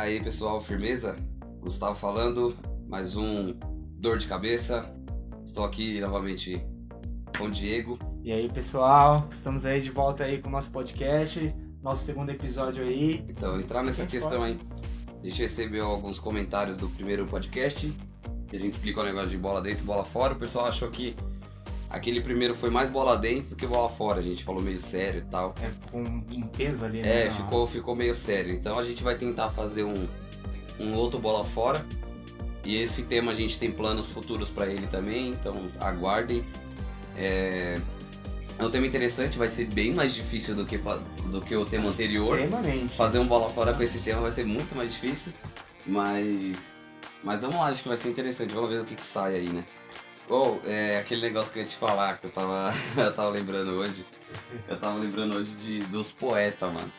aí pessoal, firmeza? Gustavo falando, mais um Dor de Cabeça. Estou aqui novamente com o Diego. E aí pessoal, estamos aí de volta aí com o nosso podcast, nosso segundo episódio aí. Então, entrar nessa questão aí. A gente recebeu alguns comentários do primeiro podcast. Que a gente explicou o negócio de bola dentro e bola fora. O pessoal achou que aquele primeiro foi mais bola dentro do que bola fora. A gente falou meio sério e tal. É com um peso ali, né? É, ficou, ficou meio sério. Então a gente vai tentar fazer um, um outro bola fora. E esse tema a gente tem planos futuros pra ele também, então aguardem. É, é um tema interessante, vai ser bem mais difícil do que, do que o tema anterior. Extremamente. Fazer um bola fora com esse tema vai ser muito mais difícil, mas. Mas vamos lá, acho que vai ser interessante, vamos ver o que, que sai aí, né? Ou, é aquele negócio que eu ia te falar, que eu tava, eu tava lembrando hoje. Eu tava lembrando hoje de, dos poetas, mano.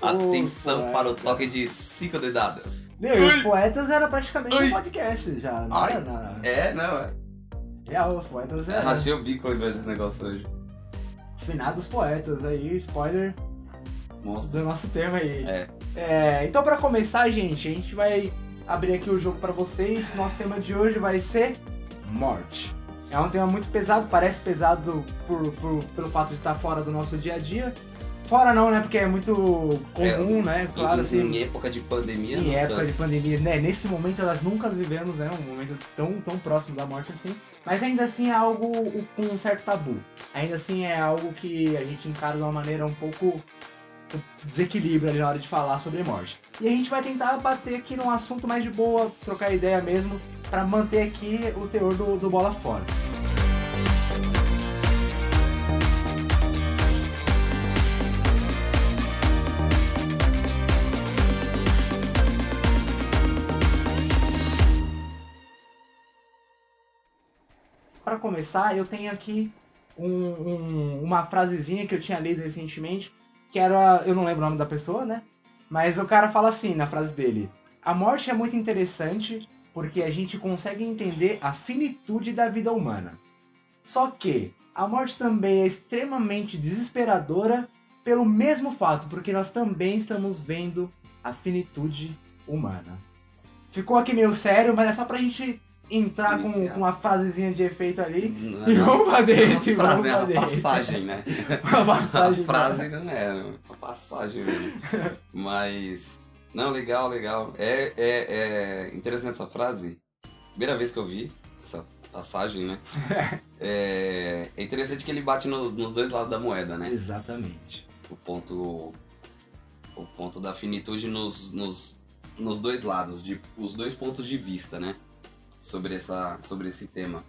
Atenção Os para o toque de cinco dedadas. Meu, e os poetas era praticamente Ui. um podcast já, não Ai. era. É, não, é. Real, os poetas Eu era... Rachei o bico lembrando desse negócio hoje. Finados poetas aí, spoiler Monstro. do nosso tema aí. É. É, então pra começar, gente, a gente vai abrir aqui o jogo pra vocês. Nosso tema de hoje vai ser morte. É um tema muito pesado, parece pesado por, por- pelo fato de estar fora do nosso dia a dia. Fora não, né? Porque é muito comum, É, né? Claro, em, assim. em época de pandemia. Em não época tanto. de pandemia, né? Nesse momento nós nunca vivemos, né? Um momento tão, tão próximo da morte assim. Mas ainda assim é algo com um certo tabu. Ainda assim é algo que a gente encara de uma maneira um pouco desequilíbrio ali na hora de falar sobre morte. E a gente vai tentar bater aqui num assunto mais de boa, trocar ideia mesmo, pra manter aqui o teor do, do bola fora. Para começar, eu tenho aqui um- um- uma frasezinha que eu tinha lido recentemente, que era. Eu não lembro o nome da pessoa, né? Mas o cara fala assim na frase dele: A morte é muito interessante porque a gente consegue entender a finitude da vida humana. Só que a morte também é extremamente desesperadora pelo mesmo fato, porque nós também estamos vendo a finitude humana. Ficou aqui meio sério, mas é só pra gente entrar com, com uma frasezinha de efeito ali. Não, E vamos pra dentro, Uma frase, vamos é uma dentro. passagem, né? Uma A passagem. frase não é, uma passagem mesmo. Mas. Não, legal, legal. É, é, é interessante essa frase. Primeira vez que eu vi essa passagem, né? É, é interessante que ele bate nos, nos dois lados da moeda, né? Exatamente. O ponto. O ponto da finitude nos, nos, nos dois lados, de, os dois pontos de vista, né? Sobre, essa, sobre esse tema.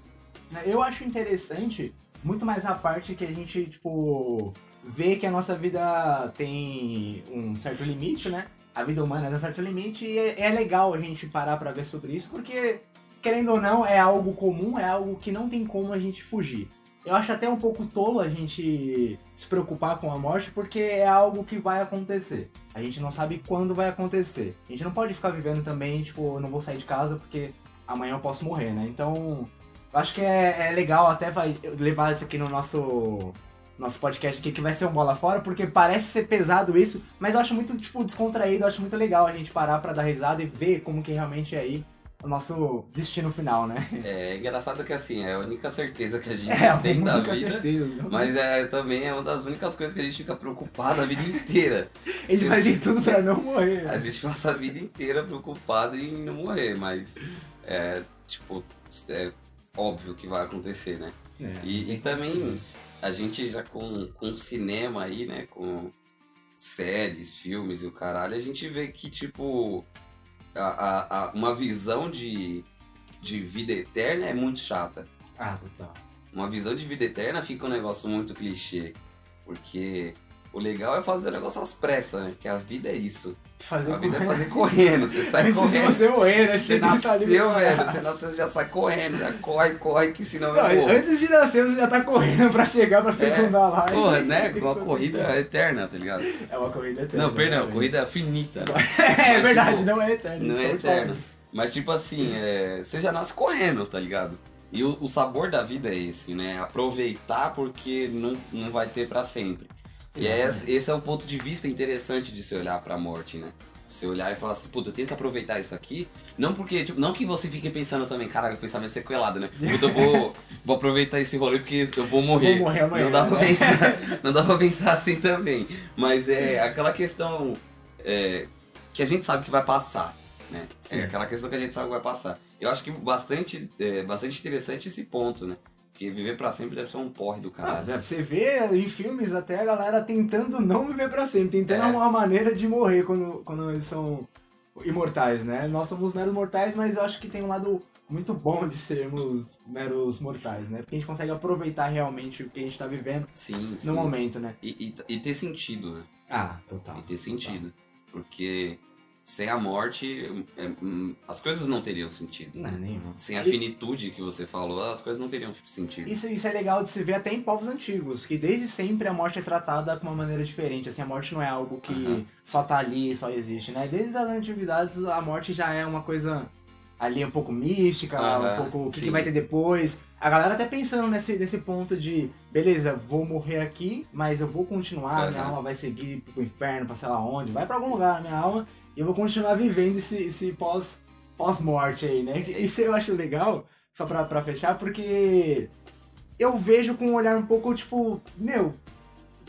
Eu acho interessante muito mais a parte que a gente, tipo, vê que a nossa vida tem um certo limite, né? A vida humana tem um certo limite e é, é legal a gente parar pra ver sobre isso, porque, querendo ou não, é algo comum, é algo que não tem como a gente fugir. Eu acho até um pouco tolo a gente se preocupar com a morte, porque é algo que vai acontecer. A gente não sabe quando vai acontecer. A gente não pode ficar vivendo também, tipo, eu não vou sair de casa porque amanhã eu posso morrer, né? Então, eu acho que é, é legal até vai levar isso aqui no nosso nosso podcast aqui, que vai ser um bola fora, porque parece ser pesado isso, mas eu acho muito, tipo, descontraído, eu acho muito legal a gente parar pra dar risada e ver como que realmente é aí o nosso destino final, né? É engraçado que assim, é a única certeza que a gente É, tem da vida. certeza. Mas é, também é uma das únicas coisas que a gente fica preocupado a vida inteira. A gente faz de tudo pra não morrer. A gente passa a vida inteira preocupado em não morrer, mas é tipo, é óbvio que vai acontecer, né? É. E, e também a gente já com, com cinema aí, né? Com séries, filmes e o caralho, a gente vê que, tipo, a, a, a- uma visão de, de vida eterna é muito chata. Ah, total. Uma visão de vida eterna fica um negócio muito clichê. Porque o legal é fazer o negócio às pressas, né? Que a vida é isso. Fazer A vida é com- fazer correndo. Você sai Antes de correndo. você morrer, né? Você nasce ali- nasceu, velho. Senão você já sai correndo. Já corre, corre, que senão Não, eu morro. antes de nascer, você já tá correndo pra chegar pra fecundar lá. e- Porra, né? e Uma conseguir. corrida eterna, tá ligado? É uma corrida eterna. Não, perdão, realmente. corrida finita. né? É Mas, verdade, tipo, não é eterno. Não é falando. Mas tipo assim, é, você já nasce correndo, tá ligado? E o, o sabor da vida é esse, né? Aproveitar porque não, não vai ter pra sempre. E é, esse é um ponto de vista interessante de se olhar pra morte, né? Você olhar e falar assim, puta, eu tenho que aproveitar isso aqui. Não porque, tipo, não que você fique pensando também, caralho, o pensamento sequelado, né? Puta, eu vou, vou aproveitar esse rolê porque eu vou morrer. Vou morrer amanhã, não dá pra né? pensar, não dá pra pensar assim também. Mas é aquela questão é, que a gente sabe que vai passar, né? Sim. É aquela questão que a gente sabe que vai passar. Eu acho que bastante, é, bastante interessante esse ponto, né? Porque viver pra sempre deve ser um porre do Ah, caralho. pra você ver em filmes até a galera tentando não viver pra sempre, tentando É. uma maneira de morrer quando, quando eles são imortais, né? Nós somos meros mortais, mas eu acho que tem um lado muito bom de sermos meros mortais, né? Porque a gente consegue aproveitar realmente o que a gente tá vivendo sim, sim. no momento, né? E, e, e ter sentido, né? Ah, total. E ter sentido. Porque sem a morte, é, hum, as coisas não teriam sentido. Não, Né? nenhum. Sem a finitude que você falou, as coisas não teriam sentido. Isso, isso é legal de se ver até em povos antigos, que desde sempre a morte é tratada com uma maneira diferente. Assim, a morte não é algo que Aham. só tá ali, só existe, né? Desde as antiguidades a morte já é uma coisa ali um pouco mística, Aham, um pouco o que, que vai ter depois. A galera até pensando nesse, nesse ponto de, beleza, vou morrer aqui, mas eu vou continuar, minha Aham. alma vai seguir pro inferno, pra sei lá onde, vai pra algum lugar, minha alma, e eu vou continuar vivendo esse, esse pós, pós-morte aí, né? Isso eu acho legal, só pra, pra fechar, porque eu vejo com um olhar um pouco tipo, meu,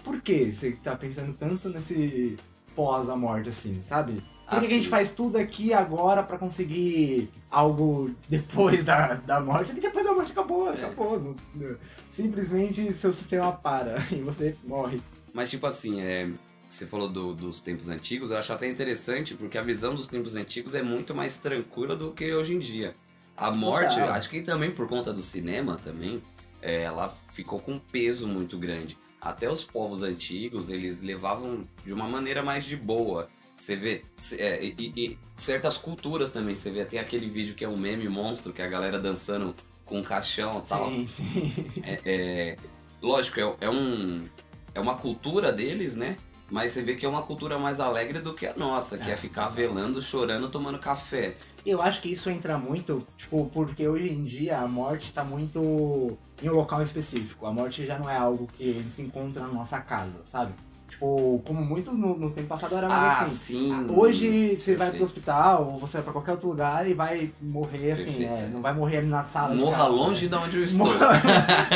por que você tá pensando tanto nesse pós a morte assim, sabe? Por que, Ah, a gente faz tudo aqui agora pra conseguir algo depois da, da morte? Porque depois da morte acabou, É. acabou. não- não- simplesmente seu sistema para e você morre. Mas, tipo assim, é, você falou do- dos tempos antigos, eu acho até interessante, porque a visão dos tempos antigos é muito mais tranquila do que hoje em dia. A morte, Total. acho que também por conta do cinema também, é, ela ficou com um peso muito grande. Até os povos antigos, eles levavam de uma maneira mais de boa. Você vê, é, e, e certas culturas também, você vê, tem aquele vídeo que é um meme monstro, que é a galera dançando com um caixão e tal. Sim, sim. É, é- lógico, é, é um, é uma cultura deles, né? Mas você vê que é uma cultura mais alegre do que a nossa, que é, É. ficar velando, chorando, tomando café. Eu acho que isso entra muito, tipo, porque hoje em dia a morte tá muito em um local específico. A morte já não é algo que se encontra na nossa casa, sabe? Tipo, como muito no, no tempo passado era mais ah, assim. sim. Hoje você vai pro Perfeito. hospital ou você vai pra qualquer outro lugar e vai morrer assim, Perfeito. é, não vai morrer ali na sala Morra casa, longe né? de onde eu estou.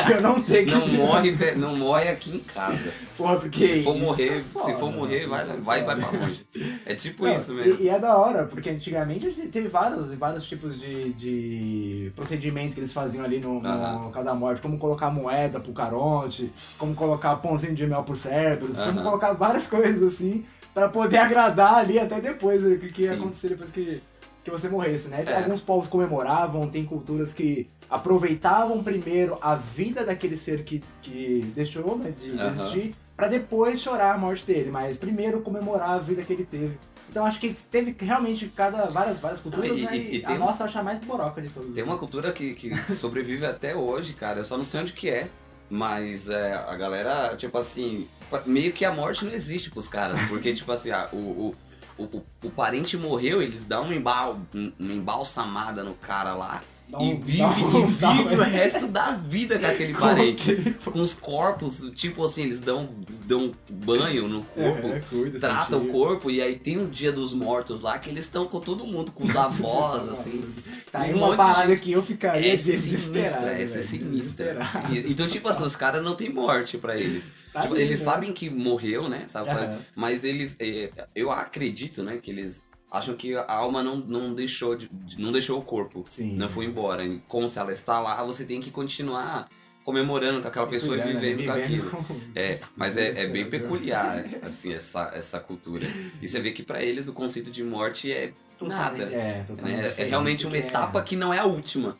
que eu não tenho que Não morre, não morre aqui em casa. Porra, porque Se for morrer, é se for morrer, isso vai, é vai, vai pra longe. É tipo Não, isso e- mesmo. E, é da hora, porque antigamente a gente teve vários, vários tipos de, de procedimentos que eles faziam ali no, no da morte, como colocar moeda pro Caronte, como colocar pãozinho de mel pro Cerberus, como. Colocar várias coisas assim, pra poder agradar ali até depois, né, o que, que ia acontecer depois que, que você morresse, né? É. Alguns povos comemoravam, tem culturas que aproveitavam primeiro a vida daquele ser que, que deixou né, de Aham. existir, pra depois chorar a morte dele, mas primeiro comemorar a vida que ele teve. Então acho que teve realmente cada várias várias culturas, e- né? e- e a nossa eu acho a mais boroca de todas. Tem uma cultura que, que sobrevive até hoje, cara. Eu só não sei onde que é. Mas é, a galera, tipo assim, meio que a morte não existe pros caras. Porque, tipo assim, ah, o, o, o, o- parente morreu, eles dão uma, embal, um- uma embalsamada no cara lá. Dá e um- vive, um- e dá um- vive o resto da vida com aquele Com parente. aquele- Com os corpos, tipo assim, eles dão, dão banho no corpo. É, cuida, Trata o corpo e aí tem o dia dos mortos lá que eles estão com todo mundo, com os avós, assim. Tá aí um uma de parada que eu ficaria Essa é sinistra, essa é sinistra. Então, tipo assim, os caras não tem morte pra eles. Tá Tipo, bem, eles né? sabem que morreu, né? Sabe? Aham. Mas eles. é, eu acredito, né? Que eles acham que a alma não, não deixou de- não deixou o corpo. Sim. Não foi embora. E como se ela está lá, você tem que continuar comemorando com aquela pessoa e Cuidando, né? vivendo, com aquilo. É, mas é, é bem Isso, peculiar, assim, essa, essa cultura. E você vê que pra eles o conceito de morte é nada. É, né? É diferente, realmente uma que é- etapa que não é a última.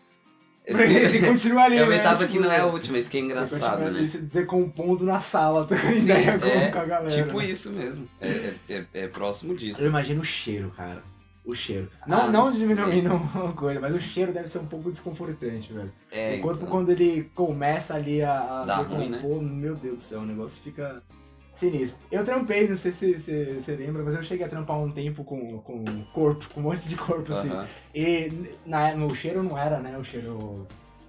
Você continua ali, É uma né? etapa Tipo, que não é a última, isso que é engraçado, né? se decompondo na sala, trocando ideia com, é, com a galera. tipo isso mesmo. É, é, é- é próximo disso. Eu imagino o cheiro, cara. O cheiro. Não, Ah, não diminuindo uma coisa, mas o cheiro deve ser um pouco desconfortante, velho. É, o corpo, então. quando ele começa ali a, a Dá decompor, ruim, né? meu Deus do céu, o negócio fica sinistro. Eu trampei, não sei se você lembra, mas eu cheguei a trampar um tempo com, com corpo, com um monte de corpo, assim. Aham. E na, no cheiro não era, né, o cheiro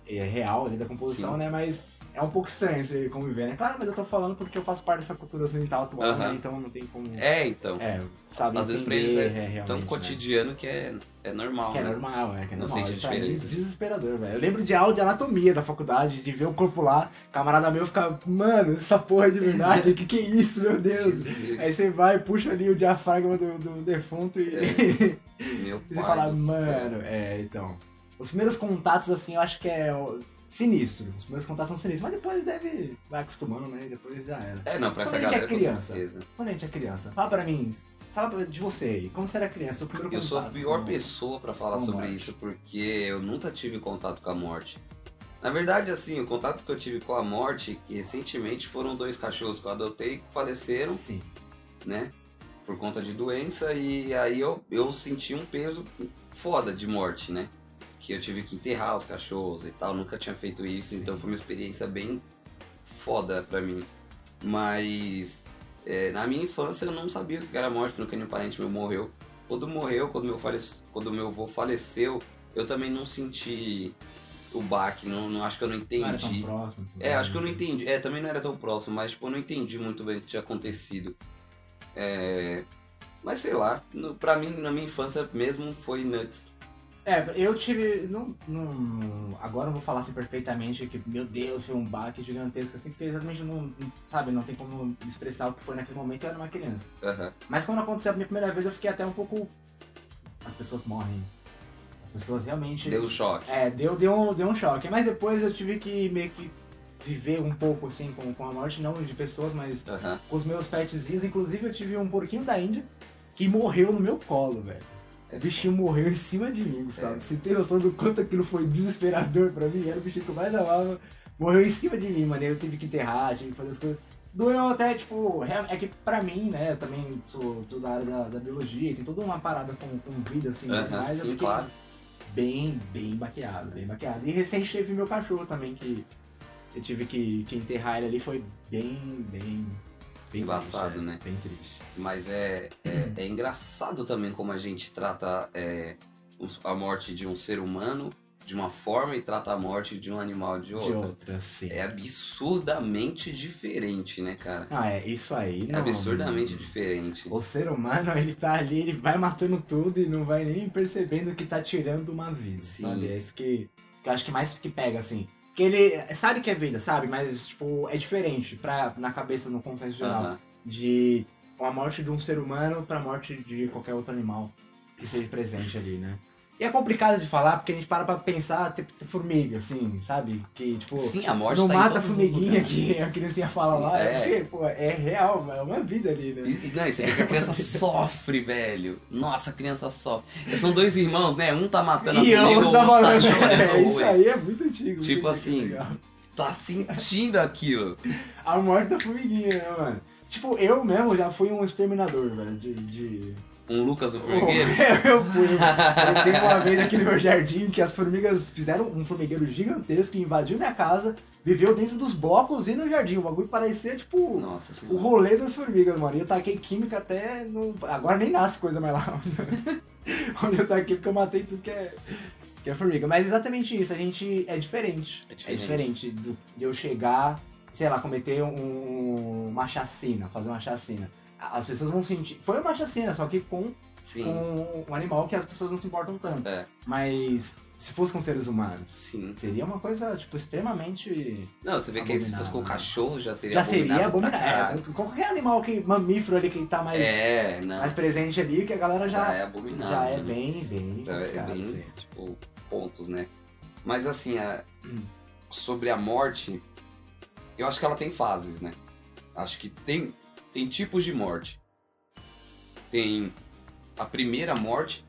é, real ali da composição, Sim. né, mas é um pouco estranho você conviver, né? Claro, mas eu tô falando porque eu faço parte dessa cultura ocidental atual, né? Aham. Então não tem como. É, então. É, sabe Às vezes pra entender, eles é, realmente, tão né? cotidiano que é, é normal, Que é né? normal, é que é Não normal. sente pra mim, diferença. desesperador, velho. Eu lembro de aula de anatomia da faculdade, de ver o corpo lá, camarada meu fica, mano, essa porra é de verdade, que que é isso, meu Deus? Jesus. Aí você vai, puxa ali o diafragma do, do defunto e, Meu e você fala, do céu. mano, é, então. Os primeiros contatos, assim, eu acho que é ó, sinistro. Os primeiros contatos são sinistros, mas depois deve. Vai acostumando, né? E depois já era. É, não, pra essa Quando a gente galera é criança. certeza. Quando a gente é criança, fala pra mim, fala de você aí, como você era criança? O primeiro Eu sou a pior com- pessoa pra falar sobre morte. isso, porque eu nunca tive contato com a morte. Na verdade, assim, o contato que eu tive com a morte, que recentemente foram dois cachorros que eu adotei que faleceram, Sim. né? Por conta de doença, e aí eu, eu senti um peso foda de morte, né? Que eu tive que enterrar os cachorros e tal, nunca tinha feito isso, Sim. então foi uma experiência bem foda pra mim. Mas é, na minha infância eu não sabia o que era morte, nunca nenhum parente meu morreu. Quando morreu, quando meu, falece, quando meu avô faleceu, eu também não senti o baque, não, não acho que eu não Não era tão entendi. próximo. É, acho que eu não entendi. É, também não era tão próximo, mas tipo, eu não entendi muito bem o que tinha acontecido. É. Mas sei lá, no, pra mim, na minha infância mesmo, foi nuts. É, eu tive. Não, não, agora eu vou falar assim perfeitamente que, meu Deus, foi um baque gigantesco, assim, porque exatamente não, não- sabe, não tem como expressar o que foi naquele momento, eu era uma criança. Aham. Mas quando aconteceu a minha primeira vez, eu fiquei até um pouco. As pessoas morrem. As pessoas realmente. Deu um choque. É, deu, deu, um, deu um choque. Mas depois eu tive que meio que viver um pouco assim com, com a morte, não de pessoas, mas Aham. com os meus petzinhos. Inclusive eu tive um porquinho da Índia que morreu no meu colo, velho. O bichinho morreu em cima de mim, sabe? É. Você tem noção do quanto aquilo foi desesperador pra mim? Era o bichinho que eu mais amava. Morreu em cima de mim, mano. Eu tive que enterrar, tive que fazer as coisas. Doeu até, tipo, é que pra mim, né, eu também sou, sou da área da, da biologia, tem toda uma parada com, com vida, assim, Aham, mas eu sim, fiquei claro. bem, bem baqueado, bem baqueado. E recente teve meu cachorro também, que eu tive que, que enterrar ele ali, foi bem, bem... Bem Embaçado, triste, é, né? Bem triste. Mas é, é, é engraçado também como a gente trata é, a morte de um ser humano de uma forma e trata a morte de um animal de De outra. outra, sim. É absurdamente diferente, né, cara? Ah, é, isso aí É não... absurdamente diferente. O ser humano, ele tá ali, ele vai matando tudo e não vai nem percebendo que tá tirando uma vida, Sim. sabe? É isso que, que eu acho que mais que pega, assim. Porque ele sabe que é vida, sabe? Mas, tipo, é diferente pra, na cabeça, no consenso geral. Aham. De a morte de um ser humano pra morte de qualquer outro animal que seja presente ali, né? E é complicado de falar, porque a gente para pra pensar, tem formiga, assim, sabe? Que, tipo, Sim, a morte não tá mata a formiguinha que a criancinha fala Sim, lá, é. é. porque, pô, é real, é uma vida ali, né? E, não, você vê que a criança sofre, velho. Nossa, a criança sofre. São dois irmãos, né? Um tá matando a E formiga, o tá outro tá chorando. é, isso Esse aí é muito antigo. Tipo assim, legal. Tá sentindo aquilo. A morte da formiguinha, né, mano? Tipo, eu mesmo já fui um exterminador, velho, de... de... Um Lucas o formigueiro. eu fui. Eu teve uma vez aqui no meu jardim que as formigas fizeram um formigueiro gigantesco que invadiu minha casa, viveu dentro dos blocos e no jardim. O bagulho parecia, tipo, Nossa o rolê das formigas, mano. E eu taquei química até. No... Agora nem nasce coisa mais lá. Onde eu taquei porque eu matei tudo que é. Que é formiga. Mas exatamente isso, a gente é diferente. É É diferente. diferente do- de eu chegar, sei lá, cometer um- uma chacina, fazer uma chacina. As pessoas vão sentir. Foi uma chacina, só que com, Sim. com um animal que as pessoas não se importam tanto. É, Mas se fosse com seres humanos, sim. seria uma coisa, tipo, extremamente. Não, você vê que se fosse com o cachorro já seria Já seria abominável. É, qualquer animal que. mamífero ali que tá mais, É, mais presente ali, que a galera já, Já é abominável. já é né? bem, bem é bem, assim. tipo, pontos, né? Mas assim, a- sobre a morte, eu acho que ela tem fases, né? Acho que tem, tem tipos de morte. Tem a primeira morte,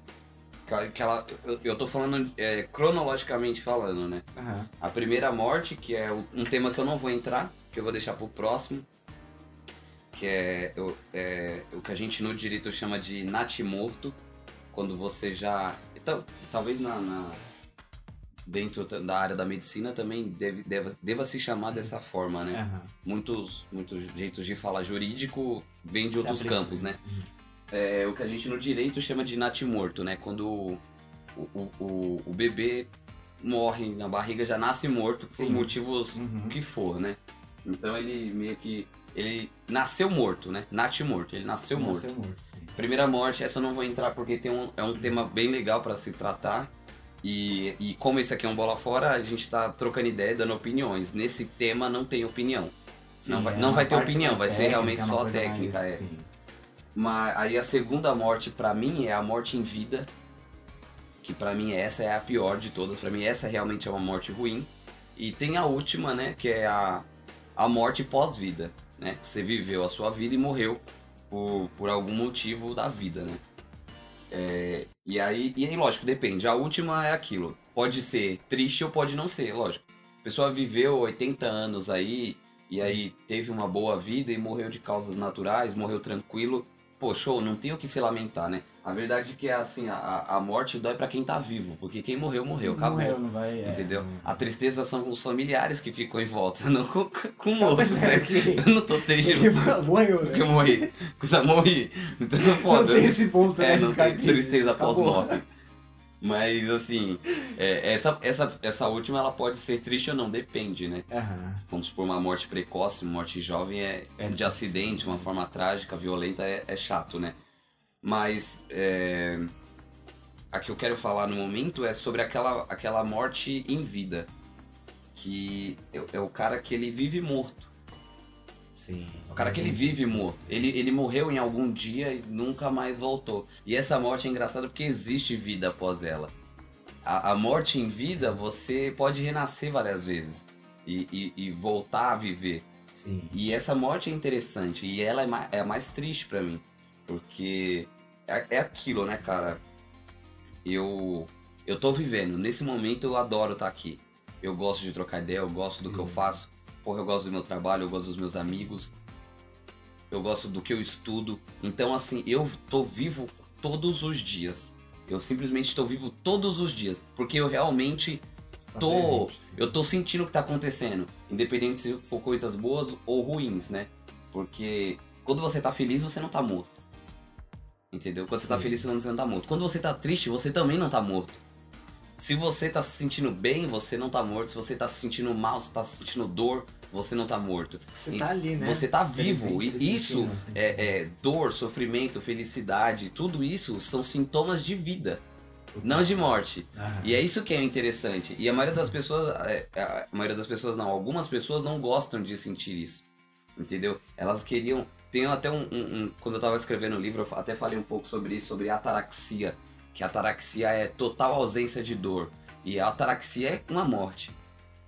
que ela- que ela, eu, eu tô falando é, cronologicamente falando, né? Aham. A primeira morte, que é um tema que eu não vou entrar, que eu vou deixar pro próximo, que é, o- é o que a gente no direito chama de natimorto, quando você já. Então, talvez na, na- dentro da área da medicina também deve, deva, deva se chamar dessa forma, né? Aham. Muitos, muitos jeitos de falar jurídico vêm de Se outros aplica. campos, né? É, o que a gente no direito chama de natimorto, né? Quando o, o, o, o bebê morre na barriga, já nasce morto por Sim. motivos Uhum. que for, né? Então ele meio que. Ele nasceu morto, né? Nate morto, ele nasceu morto. Nasceu morto. Primeira morte, essa eu não vou entrar porque tem um, é um tema bem legal pra se tratar. E, e como esse aqui é um bola fora, a gente tá trocando ideia, dando opiniões. Nesse tema não tem opinião. não Sim, vai, é não vai ter opinião, vai ser técnica, realmente uma só técnica. mais- é. sim. Mas aí a segunda morte pra mim é a morte em vida, que pra mim essa é a pior de todas, Pra mim essa realmente é uma morte ruim. E tem a última, né, que é a, a morte pós-vida, né? Você viveu a sua vida e morreu por, por algum motivo da vida, né? É, e aí, e aí, lógico, depende. A última é aquilo. Pode ser triste ou pode não ser, lógico. A pessoa viveu 80 anos aí, e aí teve uma boa vida e morreu de causas naturais, morreu tranquilo. Pô, show, não tem o que se lamentar, né? A verdade é que assim, a, a morte dói pra quem tá vivo, porque quem morreu, morreu, acabou. Morreu, não vai. é. Entendeu? A tristeza são os familiares que ficam em volta, não com, com outros, mas né? é que- Eu não tô triste Ele morreu, porque né? eu morri. Eu já morri. Então não Não foda. tem esse ponto, né? É, de não tem triste. tristeza após Acabou. morte. Mas assim, é, essa, essa, essa última ela pode ser triste ou não, depende, né? Aham. Vamos supor uma morte precoce, uma morte jovem é, É de acidente, uma forma trágica, violenta, é, é chato, né? Mas é, a que eu quero falar no momento é sobre aquela, aquela morte em vida. Que é, é o cara que ele vive morto. Sim. O cara que ele vive morto. Ele, ele morreu em algum dia e nunca mais voltou. E essa morte é engraçada porque existe vida após ela. A, a morte em vida, você pode renascer várias vezes. E, e, e voltar a viver. Sim. E essa morte é interessante. E ela é, ma- é a mais triste pra mim. Porque é, é aquilo, né, cara? Eu, eu tô vivendo. Nesse momento eu adoro estar aqui. Eu gosto de trocar ideia, eu gosto do que eu faço. Porra, eu gosto do meu trabalho, eu gosto dos meus amigos. Eu gosto do que eu estudo. Então, assim, eu tô vivo todos os dias. Eu simplesmente tô vivo todos os dias. Porque eu realmente tá tô. sim. Eu tô sentindo o que tá acontecendo. Independente se for coisas boas ou ruins, né? Porque quando você tá feliz, você não tá morto. Entendeu? Quando você tá feliz, você não tá morto. Quando você tá triste, você também não tá morto. Se você tá se sentindo bem, você não tá morto. Se você tá se sentindo mal, se tá sentindo dor, você não tá morto. Você E tá ali, né? Você tá vivo. Presente, E isso assim. é, é dor, sofrimento, felicidade, tudo isso são sintomas de vida, não de morte. Aham. E é isso que é interessante. E a maioria das pessoas, é, a maioria das pessoas não, algumas pessoas não gostam de sentir isso. Entendeu? Elas queriam. Tem até um, um- um- Quando eu tava escrevendo o livro, eu até falei um pouco sobre isso, sobre ataraxia. Que ataraxia é total ausência de dor. E a ataraxia é uma morte.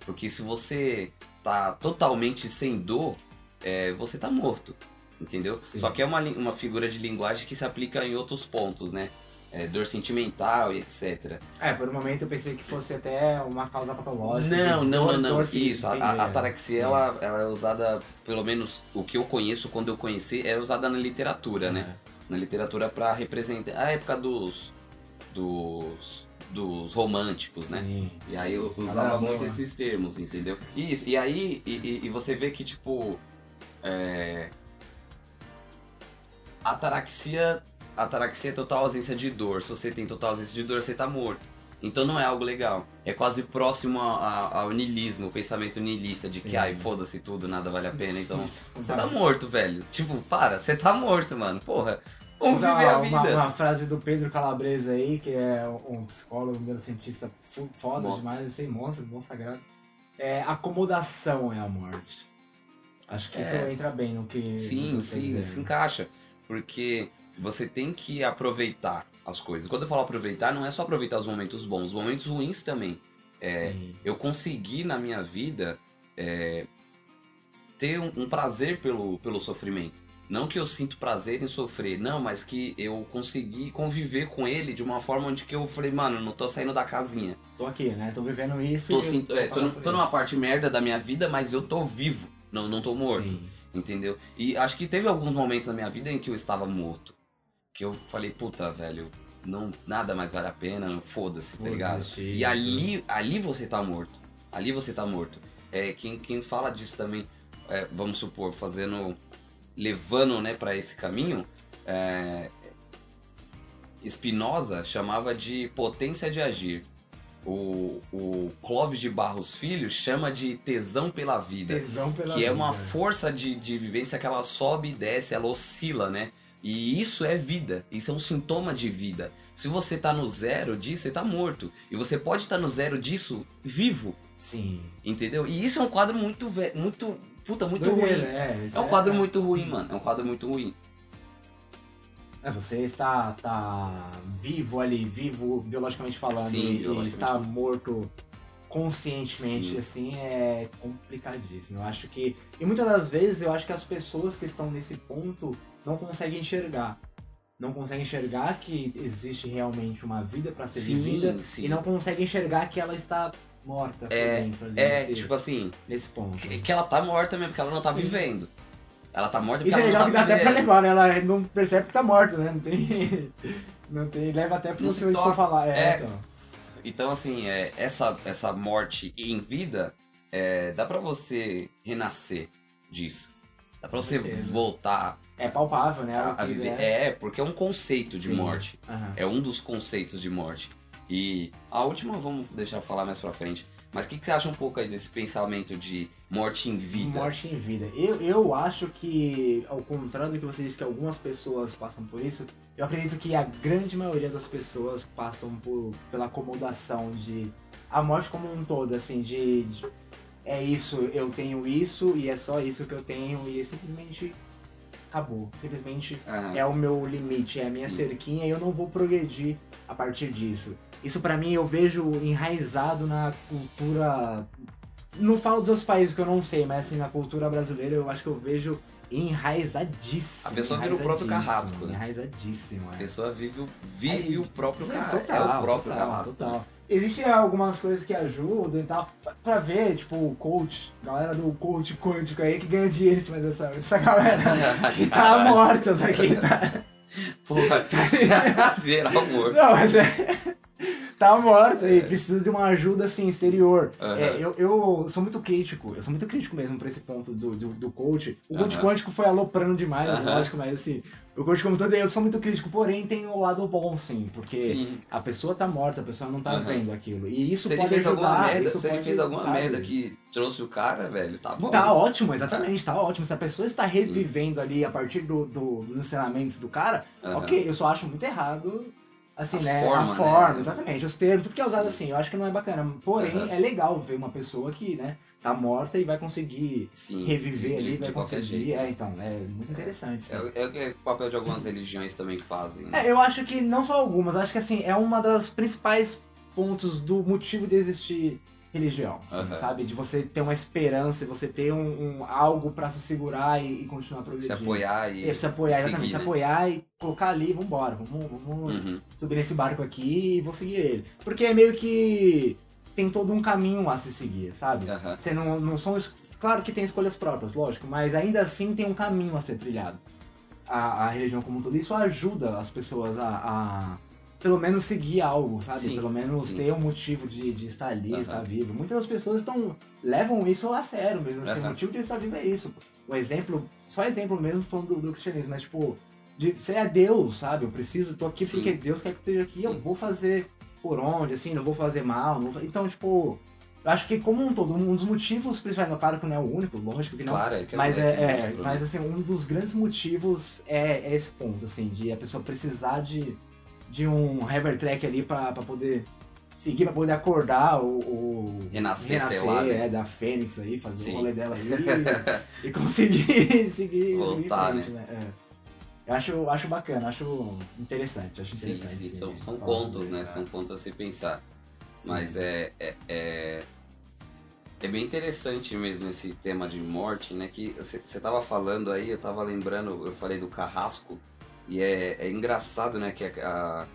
Porque se você tá totalmente sem dor, é, você tá morto. Entendeu? Sim. Só que é uma, uma figura de linguagem que se aplica em outros pontos, né? É, dor sentimental e etc. É, por um momento eu pensei que fosse até uma causa patológica. Não, não, dor- não, não. dor Isso, a, a, a ataraxia, ela, ela é usada, pelo menos o que eu conheço, quando eu conheci, é usada na literatura, né? Na literatura pra representar a época dos. dos. dos românticos, né? Sim, E aí eu usava muito boa. esses termos, entendeu? Isso, e aí, e, e- você vê que, tipo. É... Ataraxia. Ataraxia é total ausência de dor. Se você tem total ausência de dor, você tá morto. Então não é algo legal. É quase próximo a- a- ao niilismo, o pensamento niilista de que, Sim. ai, foda-se tudo, nada vale a pena. Então, Isso, você tá morto, velho. Tipo, para, você tá morto, mano. Porra, vamos viver a uma, vida. uma frase do Pedro Calabresa aí, que é um psicólogo, um neurocientista foda Monstro. demais, aí, monstro, bom sagrado. É, acomodação é a morte. Acho que isso É. entra bem no que. Sim, que sim, dizer. se encaixa. Porque você tem que aproveitar as coisas. Quando eu falo aproveitar, não é só aproveitar os momentos bons, os momentos ruins também. É, eu consegui na minha vida é, ter um, um prazer pelo, pelo sofrimento. Não que eu sinto prazer em sofrer, não, mas que eu consegui conviver com ele de uma forma onde que eu falei, mano, não tô saindo da casinha. Tô aqui, né? Tô vivendo isso. Tô, sim- é, tô, tô numa parte merda da minha vida, mas eu tô vivo. Não, não tô morto. Sim. Entendeu? E acho que teve alguns momentos na minha vida em que eu estava morto. Que eu falei, puta, velho, não, nada mais vale a pena, foda-se, tá ligado? E ali, ali você tá morto. Ali você tá morto. É, quem, quem fala disso também, é, vamos supor, fazendo. levando né, para esse caminho, é, Spinoza chamava de potência de agir. o, o Clóvis de Barros Filho chama de tesão pela vida. Tesão pela que é uma vida. força de, de vivência que ela sobe e desce, ela oscila, né? E isso é vida, isso é um sintoma de vida. Se você tá no zero disso, você tá morto. E você pode estar no zero disso vivo, Sim. entendeu? E isso é um quadro muito, muito, puta, muito Doideira, ruim. É, É um quadro muito ruim, mano. É um quadro muito ruim. É, você está tá vivo ali, vivo biologicamente falando, Sim, e, biologicamente está morto conscientemente, Sim. assim, é complicadíssimo. Eu acho que. E muitas das vezes eu acho que as pessoas que estão nesse ponto não conseguem enxergar. Não conseguem enxergar que existe realmente uma vida para ser Sim, vivida sim. e não conseguem enxergar que ela está morta por É, dentro ali, É, nesse, tipo assim, nesse ponto. que, que ela tá morta mesmo, porque ela não tá Sim. vivendo. Ela tá morta porque Isso é ela legal não que tá dá até pra levar, né? Ela não percebe que tá morta, né? Não tem. Não tem. Leva até pro Não se se for falar. É, É. então. Então, assim, é, essa, essa morte em vida, é, dá pra você renascer disso. Dá pra você voltar É palpável, né? a, Algo a viver. né? É, porque é um conceito de Sim. morte. Aham. É um dos conceitos de morte. E a última vamos deixar falar mais pra frente. Mas o que, que você acha um pouco aí desse pensamento de morte em vida? Morte em vida. Eu, eu acho que, ao contrário do que você disse que algumas pessoas passam por isso, eu acredito que a grande maioria das pessoas passam por, pela acomodação de. A morte como um todo, assim, de, de- É isso, eu tenho isso e é só isso que eu tenho e simplesmente acabou. Simplesmente Aham. é o meu limite, é a minha Sim. cerquinha e eu não vou progredir a partir disso. Isso pra mim eu vejo enraizado na cultura. Não falo dos outros países que eu não sei, mas assim, na cultura brasileira eu acho que eu vejo enraizadíssimo. A pessoa vira o próprio carrasco, né? Enraizadíssimo, A é. pessoa vive, o- vive Aí- o próprio É, carrasco. é o próprio total, carrasco. total. Existem algumas coisas que ajudam e tal, pra- ver, tipo, o coach, galera do coach quântico aí que ganha dinheiro em cima dessa, dessa galera que tá morta, isso aqui tá. Porra, tá geral morto. Não, mas é. Tá morta e precisa de uma ajuda assim exterior. Aham. É, eu, eu sou muito crítico, eu sou muito crítico mesmo pra esse ponto do, do, do coach. O coach quântico foi aloprando demais, Aham. lógico, mas assim, o coach como todo, eu sou muito crítico, porém tem o lado bom sim, porque Sim. a pessoa tá morta, a pessoa não tá vendo aquilo. E isso Se ele pode fez ajudar, alguma merda, isso se ele pode, fez alguma sabe? merda que trouxe o cara, velho, tá bom. Tá ótimo, exatamente, tá ótimo. Se a pessoa está revivendo ali a partir do, do- dos ensinamentos do cara, ok, eu só acho muito errado. Assim, A né? forma, a né? forma, exatamente. Os termos, tudo que é usado Sim. assim, eu acho que não é bacana. Porém, Aham. é legal ver uma pessoa que, né, tá morta e vai conseguir Sim, reviver de- ali, de- vai de conseguir. É, então, é muito interessante. sim. É, é, é o papel de algumas religiões também que fazem. né? É, eu acho que não só algumas, acho que assim, é uma das principais pontos do motivo de existir religião, assim, Aham. sabe? De você ter uma esperança, você ter um, um algo pra se segurar e, e continuar progredindo. Se apoiar e. É, se apoiar, seguir, exatamente, se né? apoiar e colocar ali, vambora, vamos, vamos Uhum. subir nesse barco aqui e vou seguir ele. Porque é meio que tem todo um caminho a se seguir, sabe? Aham. Você não, não são. Claro que tem escolhas próprias, lógico, mas ainda assim tem um caminho a ser trilhado. A, a religião como um todo. Isso ajuda as pessoas a, a, pelo menos seguir algo, sabe? Sim, pelo menos sim. ter um motivo de, de estar ali, Aham. estar vivo. Muitas das pessoas estão, levam isso a sério mesmo. Assim, o motivo de estar vivo é isso. O exemplo, só exemplo mesmo falando do, do cristianismo, mas tipo, de você é Deus, sabe? Eu preciso, tô aqui Sim. porque Deus quer que eu esteja aqui, eu vou fazer por onde, assim, não vou fazer mal. Vou... Então, tipo, eu acho que como um todo, um dos motivos principais, não, claro que não é o único, lógico que não. Claro, é que Mas, é, é, é, mostrou, mas né? assim, um dos grandes motivos é, é esse ponto, assim, de a pessoa precisar de, de um rever track ali pra, pra poder seguir, pra poder acordar o. o Renascer, sei lá, né? é, da Fênix aí, fazer Sim. o rolê dela aí e, e conseguir seguir, Voltar, seguir frente, né? É. Eu acho, acho bacana, acho interessante, acho interessante. sim, sim, são, são sobre né? São pontos a se pensar. Sim. Mas é, é, é, é bem interessante mesmo esse tema de morte, né? Que você você tava falando aí, eu tava lembrando, eu falei do carrasco, e é, é engraçado, né? Que a, a-